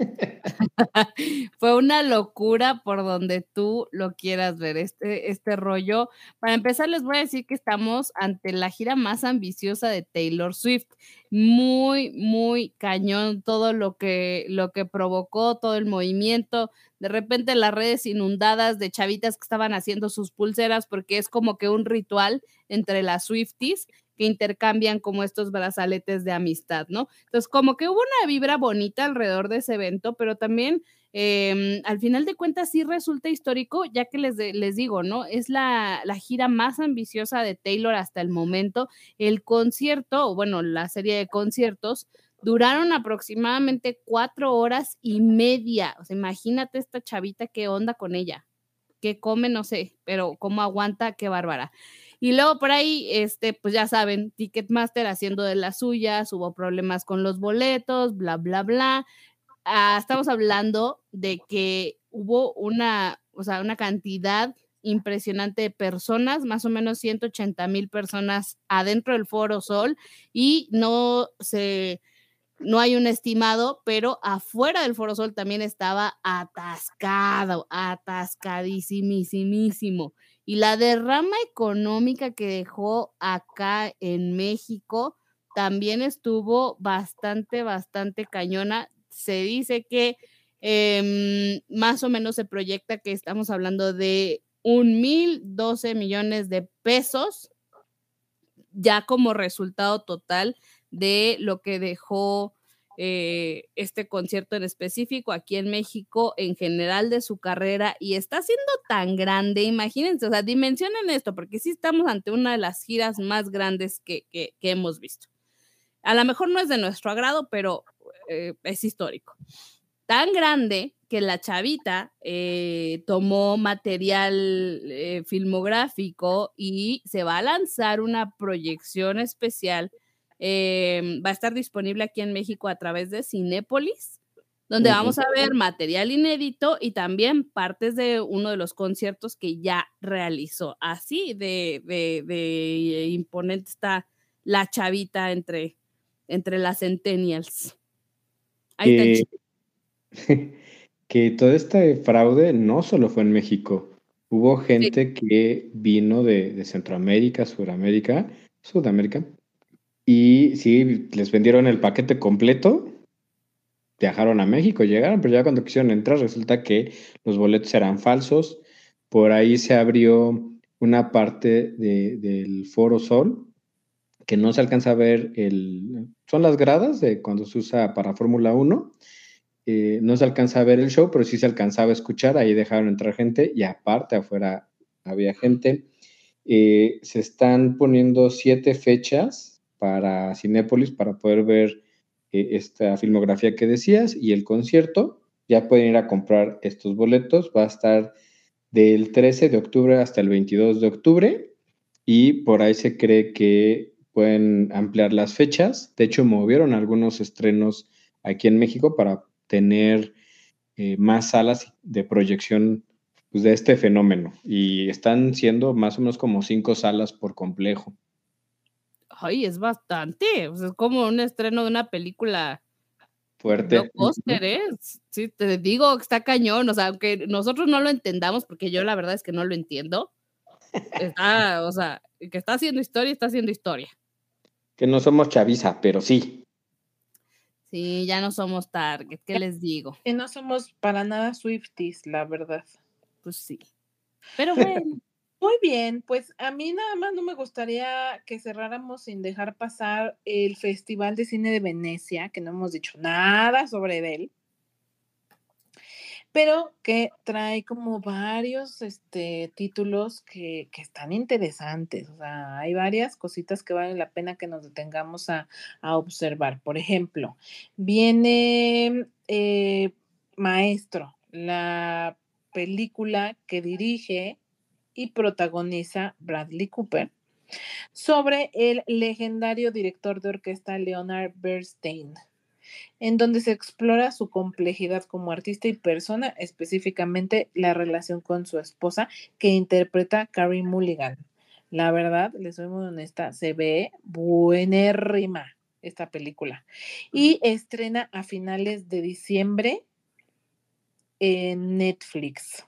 *laughs* Fue una locura por donde tú lo quieras ver, este, este rollo. Para empezar, les voy a decir que estamos ante la gira más ambiciosa de Taylor Swift. Muy, muy cañón todo lo que, lo que provocó, todo el movimiento. De repente las redes inundadas de chavitas que estaban haciendo sus pulseras porque es como que un ritual entre las Swifties que intercambian como estos brazaletes de amistad, ¿no? Entonces, como que hubo una vibra bonita alrededor de ese evento, pero también Em, al final de cuentas sí resulta histórico, ya que les, les digo, ¿no? Es la, la, gira más ambiciosa de Taylor hasta el momento. El concierto, o bueno, la serie de conciertos, duraron aproximadamente cuatro horas y media. O sea, imagínate esta chavita qué onda con ella. ¿Qué come? No sé, pero cómo aguanta, qué bárbara. Y luego por ahí, este, pues ya saben, Ticketmaster haciendo de las suyas, hubo problemas con los boletos, bla, bla, bla. Ah, estamos hablando de que hubo una, o sea, una cantidad impresionante de personas, más o menos 180 mil personas adentro del Foro Sol y no se, no hay un estimado, pero afuera del Foro Sol también estaba atascado, atascadísimísimo. Y la derrama económica que dejó acá en México también estuvo bastante, bastante cañona. Se dice que em, más o menos se proyecta que estamos hablando de un mil doce millones de pesos ya como resultado total de lo que dejó eh, este concierto en específico aquí en México en general de su carrera y está siendo tan grande, imagínense, o sea, dimensionen esto, porque sí estamos ante una de las giras más grandes que, hemos visto. A lo mejor no es de nuestro agrado, pero eh, es histórico. Tan grande que la chavita eh, tomó material filmográfico y se va a lanzar una proyección especial. Va a estar disponible aquí en México a través de Cinépolis, donde vamos a ver material inédito y también partes de uno de los conciertos que ya realizó. Así de, de imponente está la chavita entre, entre las centennials. *laughs* que, todo este fraude no solo fue en México. Hubo gente que vino de, Centroamérica, Sudamérica, Sudamérica, y sí, les vendieron el paquete completo, viajaron a México, llegaron, pero ya cuando quisieron entrar resulta que los boletos eran falsos. Por ahí se abrió una parte del Foro Sol que no se alcanza a ver el... Son las gradas de cuando se usa para Fórmula 1. Eh, no se alcanza a ver el show, pero sí se alcanzaba a escuchar. Ahí dejaron entrar gente y aparte afuera había gente. Eh, se están poniendo siete fechas para Cinépolis para poder ver eh, esta filmografía que decías y el concierto. Ya pueden ir a comprar estos boletos. Va a estar del 13 de octubre hasta el 22 de octubre y por ahí se cree que pueden ampliar las fechas. De hecho, movieron algunos estrenos aquí en México para tener eh, más salas de proyección pues, de este fenómeno. Y están siendo más o menos como cinco salas por complejo. Ay, es bastante. es como un estreno de una película fuerte. ¿eh? Sí, te digo que está cañón. O sea, aunque nosotros no lo entendamos, porque yo la verdad es que no lo entiendo. Está, o sea, que está haciendo historia, está haciendo historia que no somos chaviza, pero sí. Sí, ya no somos Target, ¿qué les digo? Que no somos para nada Swifties, la verdad. Pues sí. Pero bueno. Muy bien, pues a mí nada más no me gustaría que cerráramos sin dejar pasar el Festival de Cine de Venecia, que no hemos dicho nada sobre él pero que trae como varios este, títulos que, están interesantes. O sea, hay varias cositas que valen la pena que nos detengamos a, observar. Por ejemplo, viene eh, Maestro, la película que dirige y protagoniza Bradley Cooper sobre el legendario director de orquesta Leonard Bernstein en donde se explora su complejidad como artista y persona, específicamente la relación con su esposa, que interpreta Carrie Mulligan. La verdad, les soy muy honesta, se ve buenérrima esta película. Y estrena a finales de diciembre en Netflix.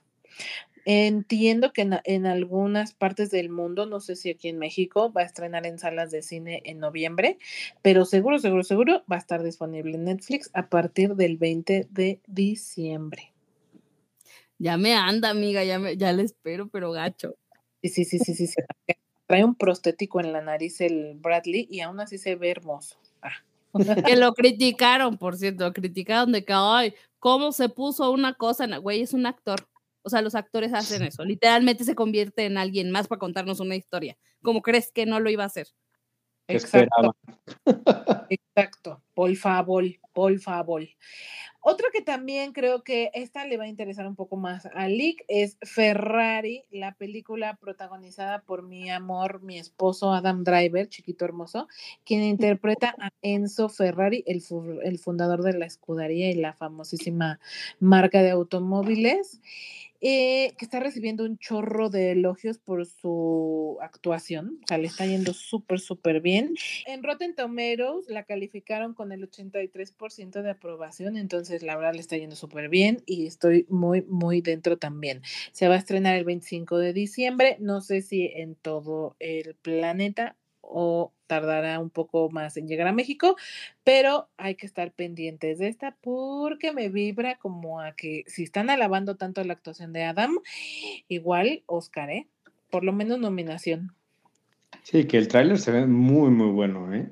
Entiendo que en, algunas partes del mundo, no sé si aquí en México, va a estrenar en salas de cine en noviembre, pero seguro, seguro, seguro va a estar disponible en Netflix a partir del 20 de diciembre. Ya me anda, amiga, ya, me, ya le espero, pero gacho. Sí, sí, sí, sí, sí, sí. Trae un prostético en la nariz el Bradley y aún así se ve hermoso. Ah. *laughs* Que lo criticaron, por cierto, criticaron de que, ay, cómo se puso una cosa, güey, es un actor. O sea, los actores hacen eso. Literalmente se convierte en alguien más para contarnos una historia. ¿Cómo crees que no lo iba a hacer? Exacto. *laughs* Exacto. Por favor, por favor. Otro que también creo que esta le va a interesar un poco más a Lick es Ferrari, la película protagonizada por mi amor, mi esposo Adam Driver, chiquito hermoso, quien interpreta a Enzo Ferrari, el, el fundador de la escudería y la famosísima marca de automóviles. Eh, que está recibiendo un chorro de elogios por su actuación, o sea, le está yendo súper, súper bien. En Rotten Tomatoes la calificaron con el 83% de aprobación, entonces la verdad le está yendo súper bien y estoy muy, muy dentro también. Se va a estrenar el 25 de diciembre, no sé si en todo el planeta o tardará un poco más en llegar a México, pero hay que estar pendientes de esta porque me vibra como a que si están alabando tanto la actuación de Adam, igual Oscar, ¿eh? Por lo menos nominación. Sí, que el tráiler se ve muy, muy bueno, ¿eh?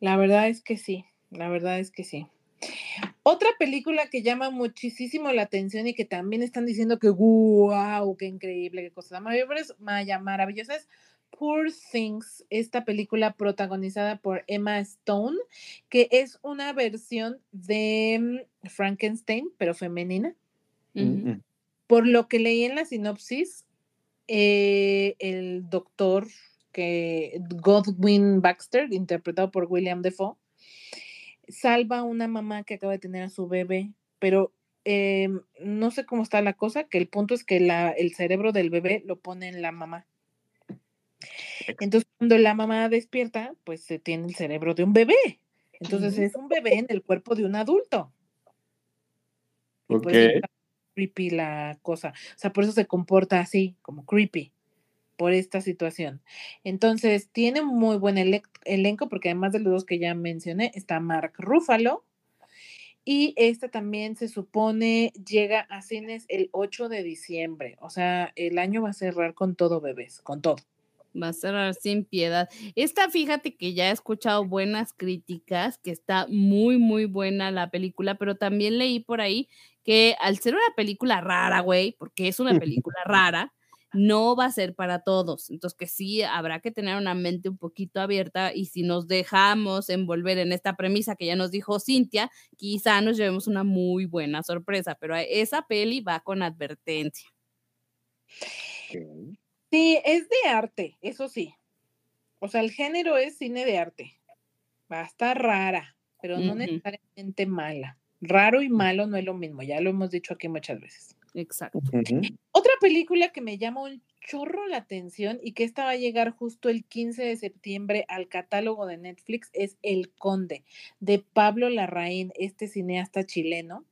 La verdad es que sí, la verdad es que sí. Otra película que llama muchísimo la atención y que también están diciendo que wow, qué increíble, qué cosas maravillosas, Poor Things, esta película protagonizada por Emma Stone, que es una versión de mm, Frankenstein, pero femenina. Mm. Por lo que leí en la sinopsis, eh, el doctor que Godwin Baxter, interpretado por William Defoe, salva a una mamá que acaba de tener a su bebé, pero em, no sé cómo está la cosa, que el punto es que la, el cerebro del bebé lo pone en la mamá. Entonces, cuando la mamá despierta, pues se tiene el cerebro de un bebé. Entonces, es un bebé en el cuerpo de un adulto. Ok. creepy la cosa. O sea, por eso se comporta así, como creepy, por esta situación. Entonces, tiene un muy buen elenco, porque además de los dos que ya mencioné, está Mark Ruffalo. Y esta también se supone llega a cines el 8 de diciembre. O sea, el año va a cerrar con todo, bebés, con todo. Va a cerrar sin piedad. Esta, fíjate que ya he escuchado buenas críticas, que está muy, muy buena la película, pero también leí por ahí que al ser una película rara, güey, porque es una *laughs* película rara, no va a ser para todos. Entonces, que sí, habrá que tener una mente un poquito abierta y si nos dejamos envolver en esta premisa que ya nos dijo Cintia, quizá nos llevemos una muy buena sorpresa, pero esa peli va con advertencia. Sí, es de arte, eso sí. O sea, el género es cine de arte. Va a estar rara, pero no necesariamente mala. Raro y malo no es lo mismo, ya lo hemos dicho aquí muchas veces. Exacto. *laughs* Otra película que me llama un chorro la atención y que esta va a llegar justo el 15 de septiembre al catálogo de Netflix es El Conde, de Pablo Larraín, este cineasta chileno,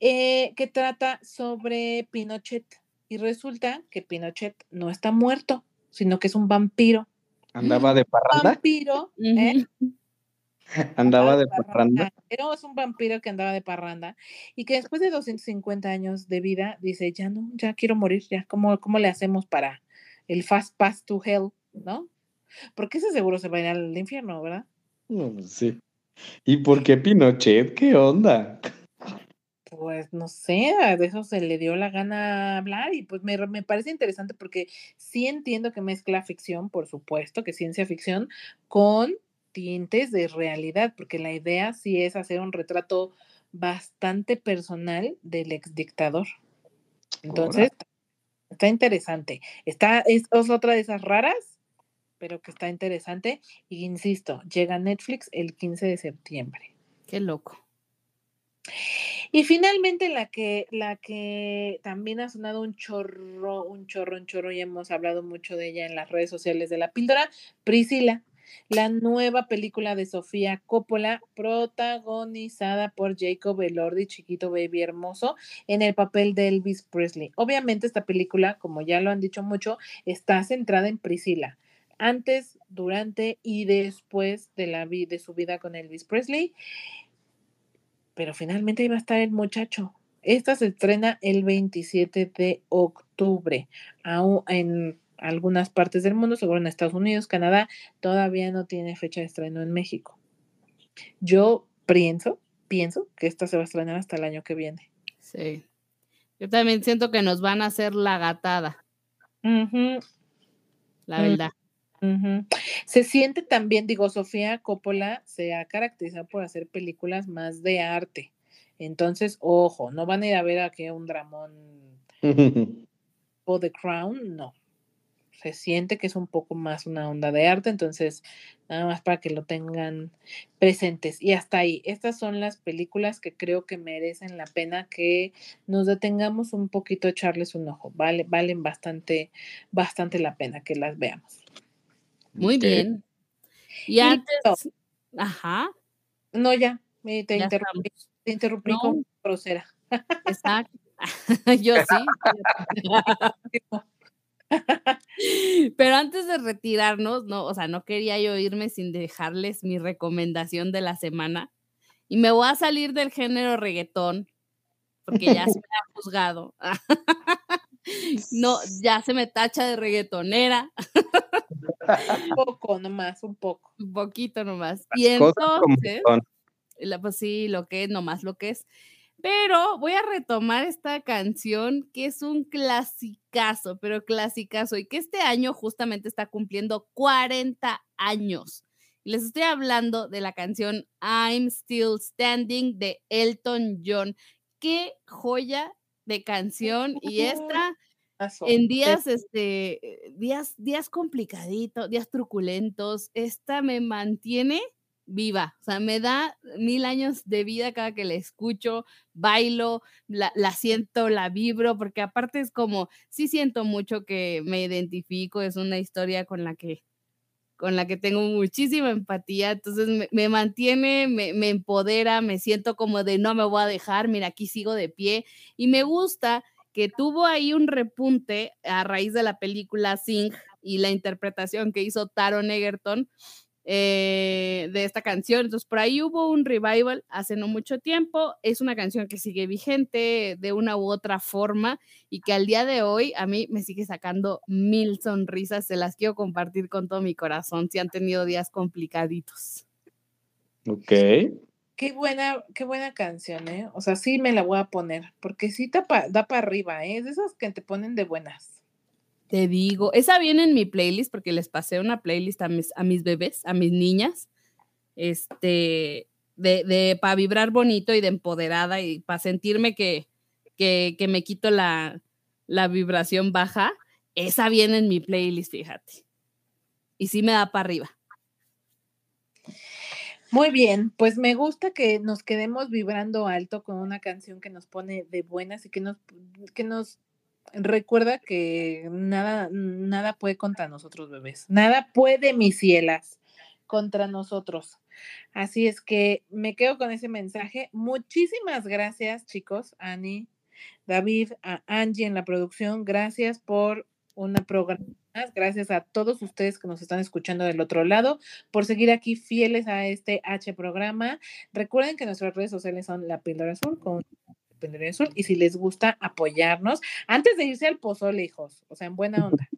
eh, que trata sobre Pinochet y resulta que Pinochet no está muerto, sino que es un vampiro. ¿Andaba de parranda? Vampiro, ¿eh? *laughs* Andaba de parranda. Es un vampiro que andaba de parranda y que después de 250 años de vida dice, ya no, ya quiero morir, ya, ¿cómo, cómo le hacemos para el fast pass to hell, no? Porque ese seguro se va a ir al infierno, ¿verdad? sí. ¿Y por qué Pinochet? ¿Qué onda? Pues no sé, de eso se le dio la gana hablar y pues me, me, parece interesante porque sí entiendo que mezcla ficción, por supuesto, que ciencia ficción, con tintes de realidad, porque la idea sí es hacer un retrato bastante personal del ex dictador. Entonces, está interesante. Está, es, es otra de esas raras, pero que está interesante. Y insisto, llega a Netflix el 15 de septiembre. Qué loco. Y finalmente la que, la que también ha sonado un chorro, un chorro, un chorro, y hemos hablado mucho de ella en las redes sociales de la píldora, Priscila, la nueva película de Sofía Coppola, protagonizada por Jacob Elordi, chiquito baby hermoso, en el papel de Elvis Presley. Obviamente esta película, como ya lo han dicho mucho, está centrada en Priscila antes, durante y después de, la, de su vida con Elvis Presley pero finalmente iba a estar el muchacho. Esta se estrena el 27 de octubre. Aún en algunas partes del mundo, seguro en Estados Unidos, Canadá, todavía no tiene fecha de estreno en México. Yo pienso, pienso que esta se va a estrenar hasta el año que viene. Sí. Yo también siento que nos van a hacer la gatada. La verdad. Se siente también, digo, Sofía Coppola se ha caracterizado por hacer películas más de arte. Entonces, ojo, no van a ir a ver aquí un dramón *laughs* o The Crown, no se siente que es un poco más una onda de arte, entonces nada más para que lo tengan presentes. Y hasta ahí, estas son las películas que creo que merecen la pena que nos detengamos un poquito, echarles un ojo, vale, valen bastante, bastante la pena que las veamos. Muy bien. Y antes, ajá. No, ya, te, interrumpí, te interrumpí con grosera. Exacto. *laughs* *laughs* Yo sí. *laughs* Pero antes de retirarnos, no, o sea, no quería yo irme sin dejarles mi recomendación de la semana. Y me voy a salir del género reggaetón, porque ya se me ha juzgado. no, ya se me tacha de reggaetonera. Un poco nomás, un poco. Un poquito nomás. Y entonces, pues sí, lo que es, nomás lo que es. Pero voy a retomar esta canción que es un clasicazo, pero clasicazo, y que este año justamente está cumpliendo 40 años. Les estoy hablando de la canción I'm Still Standing de Elton John. Qué joya de canción y *laughs* esta en días este días días complicaditos, días truculentos, esta me mantiene viva, o sea, me da mil años de vida cada que la escucho, bailo, la, siento, la vibro, porque aparte es como, sí siento mucho que me identifico, es una historia con la que con la que tengo muchísima empatía, entonces me, mantiene, me, me, empodera, me siento como de no me voy a dejar, mira, aquí sigo de pie y me gusta que tuvo ahí un repunte a raíz de la película Sing y la interpretación que hizo Taron Egerton, eh, de esta canción. Entonces, por ahí hubo un revival hace no mucho tiempo. Es una canción que sigue vigente de una u otra forma y que al día de hoy a mí me sigue sacando mil sonrisas. Se las quiero compartir con todo mi corazón si han tenido días complicaditos. Ok. Qué buena, qué buena canción, ¿eh? O sea, sí me la voy a poner, porque sí da para arriba, ¿eh? Es de esas que te ponen de buenas. Te digo, esa viene en mi playlist porque les pasé una playlist a mis, a mis bebés, a mis niñas, este, de, de para vibrar bonito y de empoderada y para sentirme que, que, que me quito la, la vibración baja. Esa viene en mi playlist, fíjate. Y sí me da para arriba. Muy bien, pues me gusta que nos quedemos vibrando alto con una canción que nos pone de buenas y que nos, que nos recuerda que nada, nada puede contra nosotros, bebés. Nada puede, mis cielas, contra nosotros. Así es que me quedo con ese mensaje. Muchísimas gracias, chicos, Ani, David, a Angie en la producción. Gracias por una programa. Gracias a todos ustedes que nos están escuchando del otro lado por seguir aquí fieles a este H programa. Recuerden que nuestras redes sociales son La Píldora Azul con y si les gusta apoyarnos, antes de irse al pozole, hijos, o sea, en buena onda.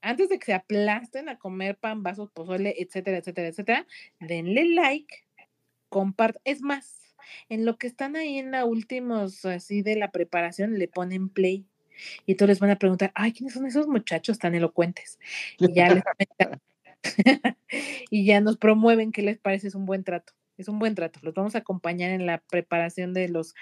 Antes de que se aplasten a comer pan, vasos, pozole, etcétera, etcétera, etcétera, denle like, compartan. Es más, en lo que están ahí en la últimos, así de la preparación, le ponen play. Y todos les van a preguntar, ay, ¿quiénes son esos muchachos tan elocuentes? Y ya les *laughs* y ya nos promueven qué les parece, es un buen trato. Es un buen trato. Los vamos a acompañar en la preparación de los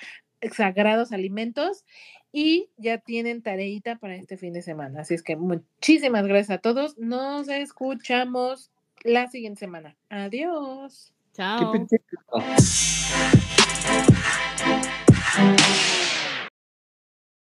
sagrados alimentos y ya tienen tareita para este fin de semana. Así es que muchísimas gracias a todos. Nos escuchamos la siguiente semana. Adiós. Chao.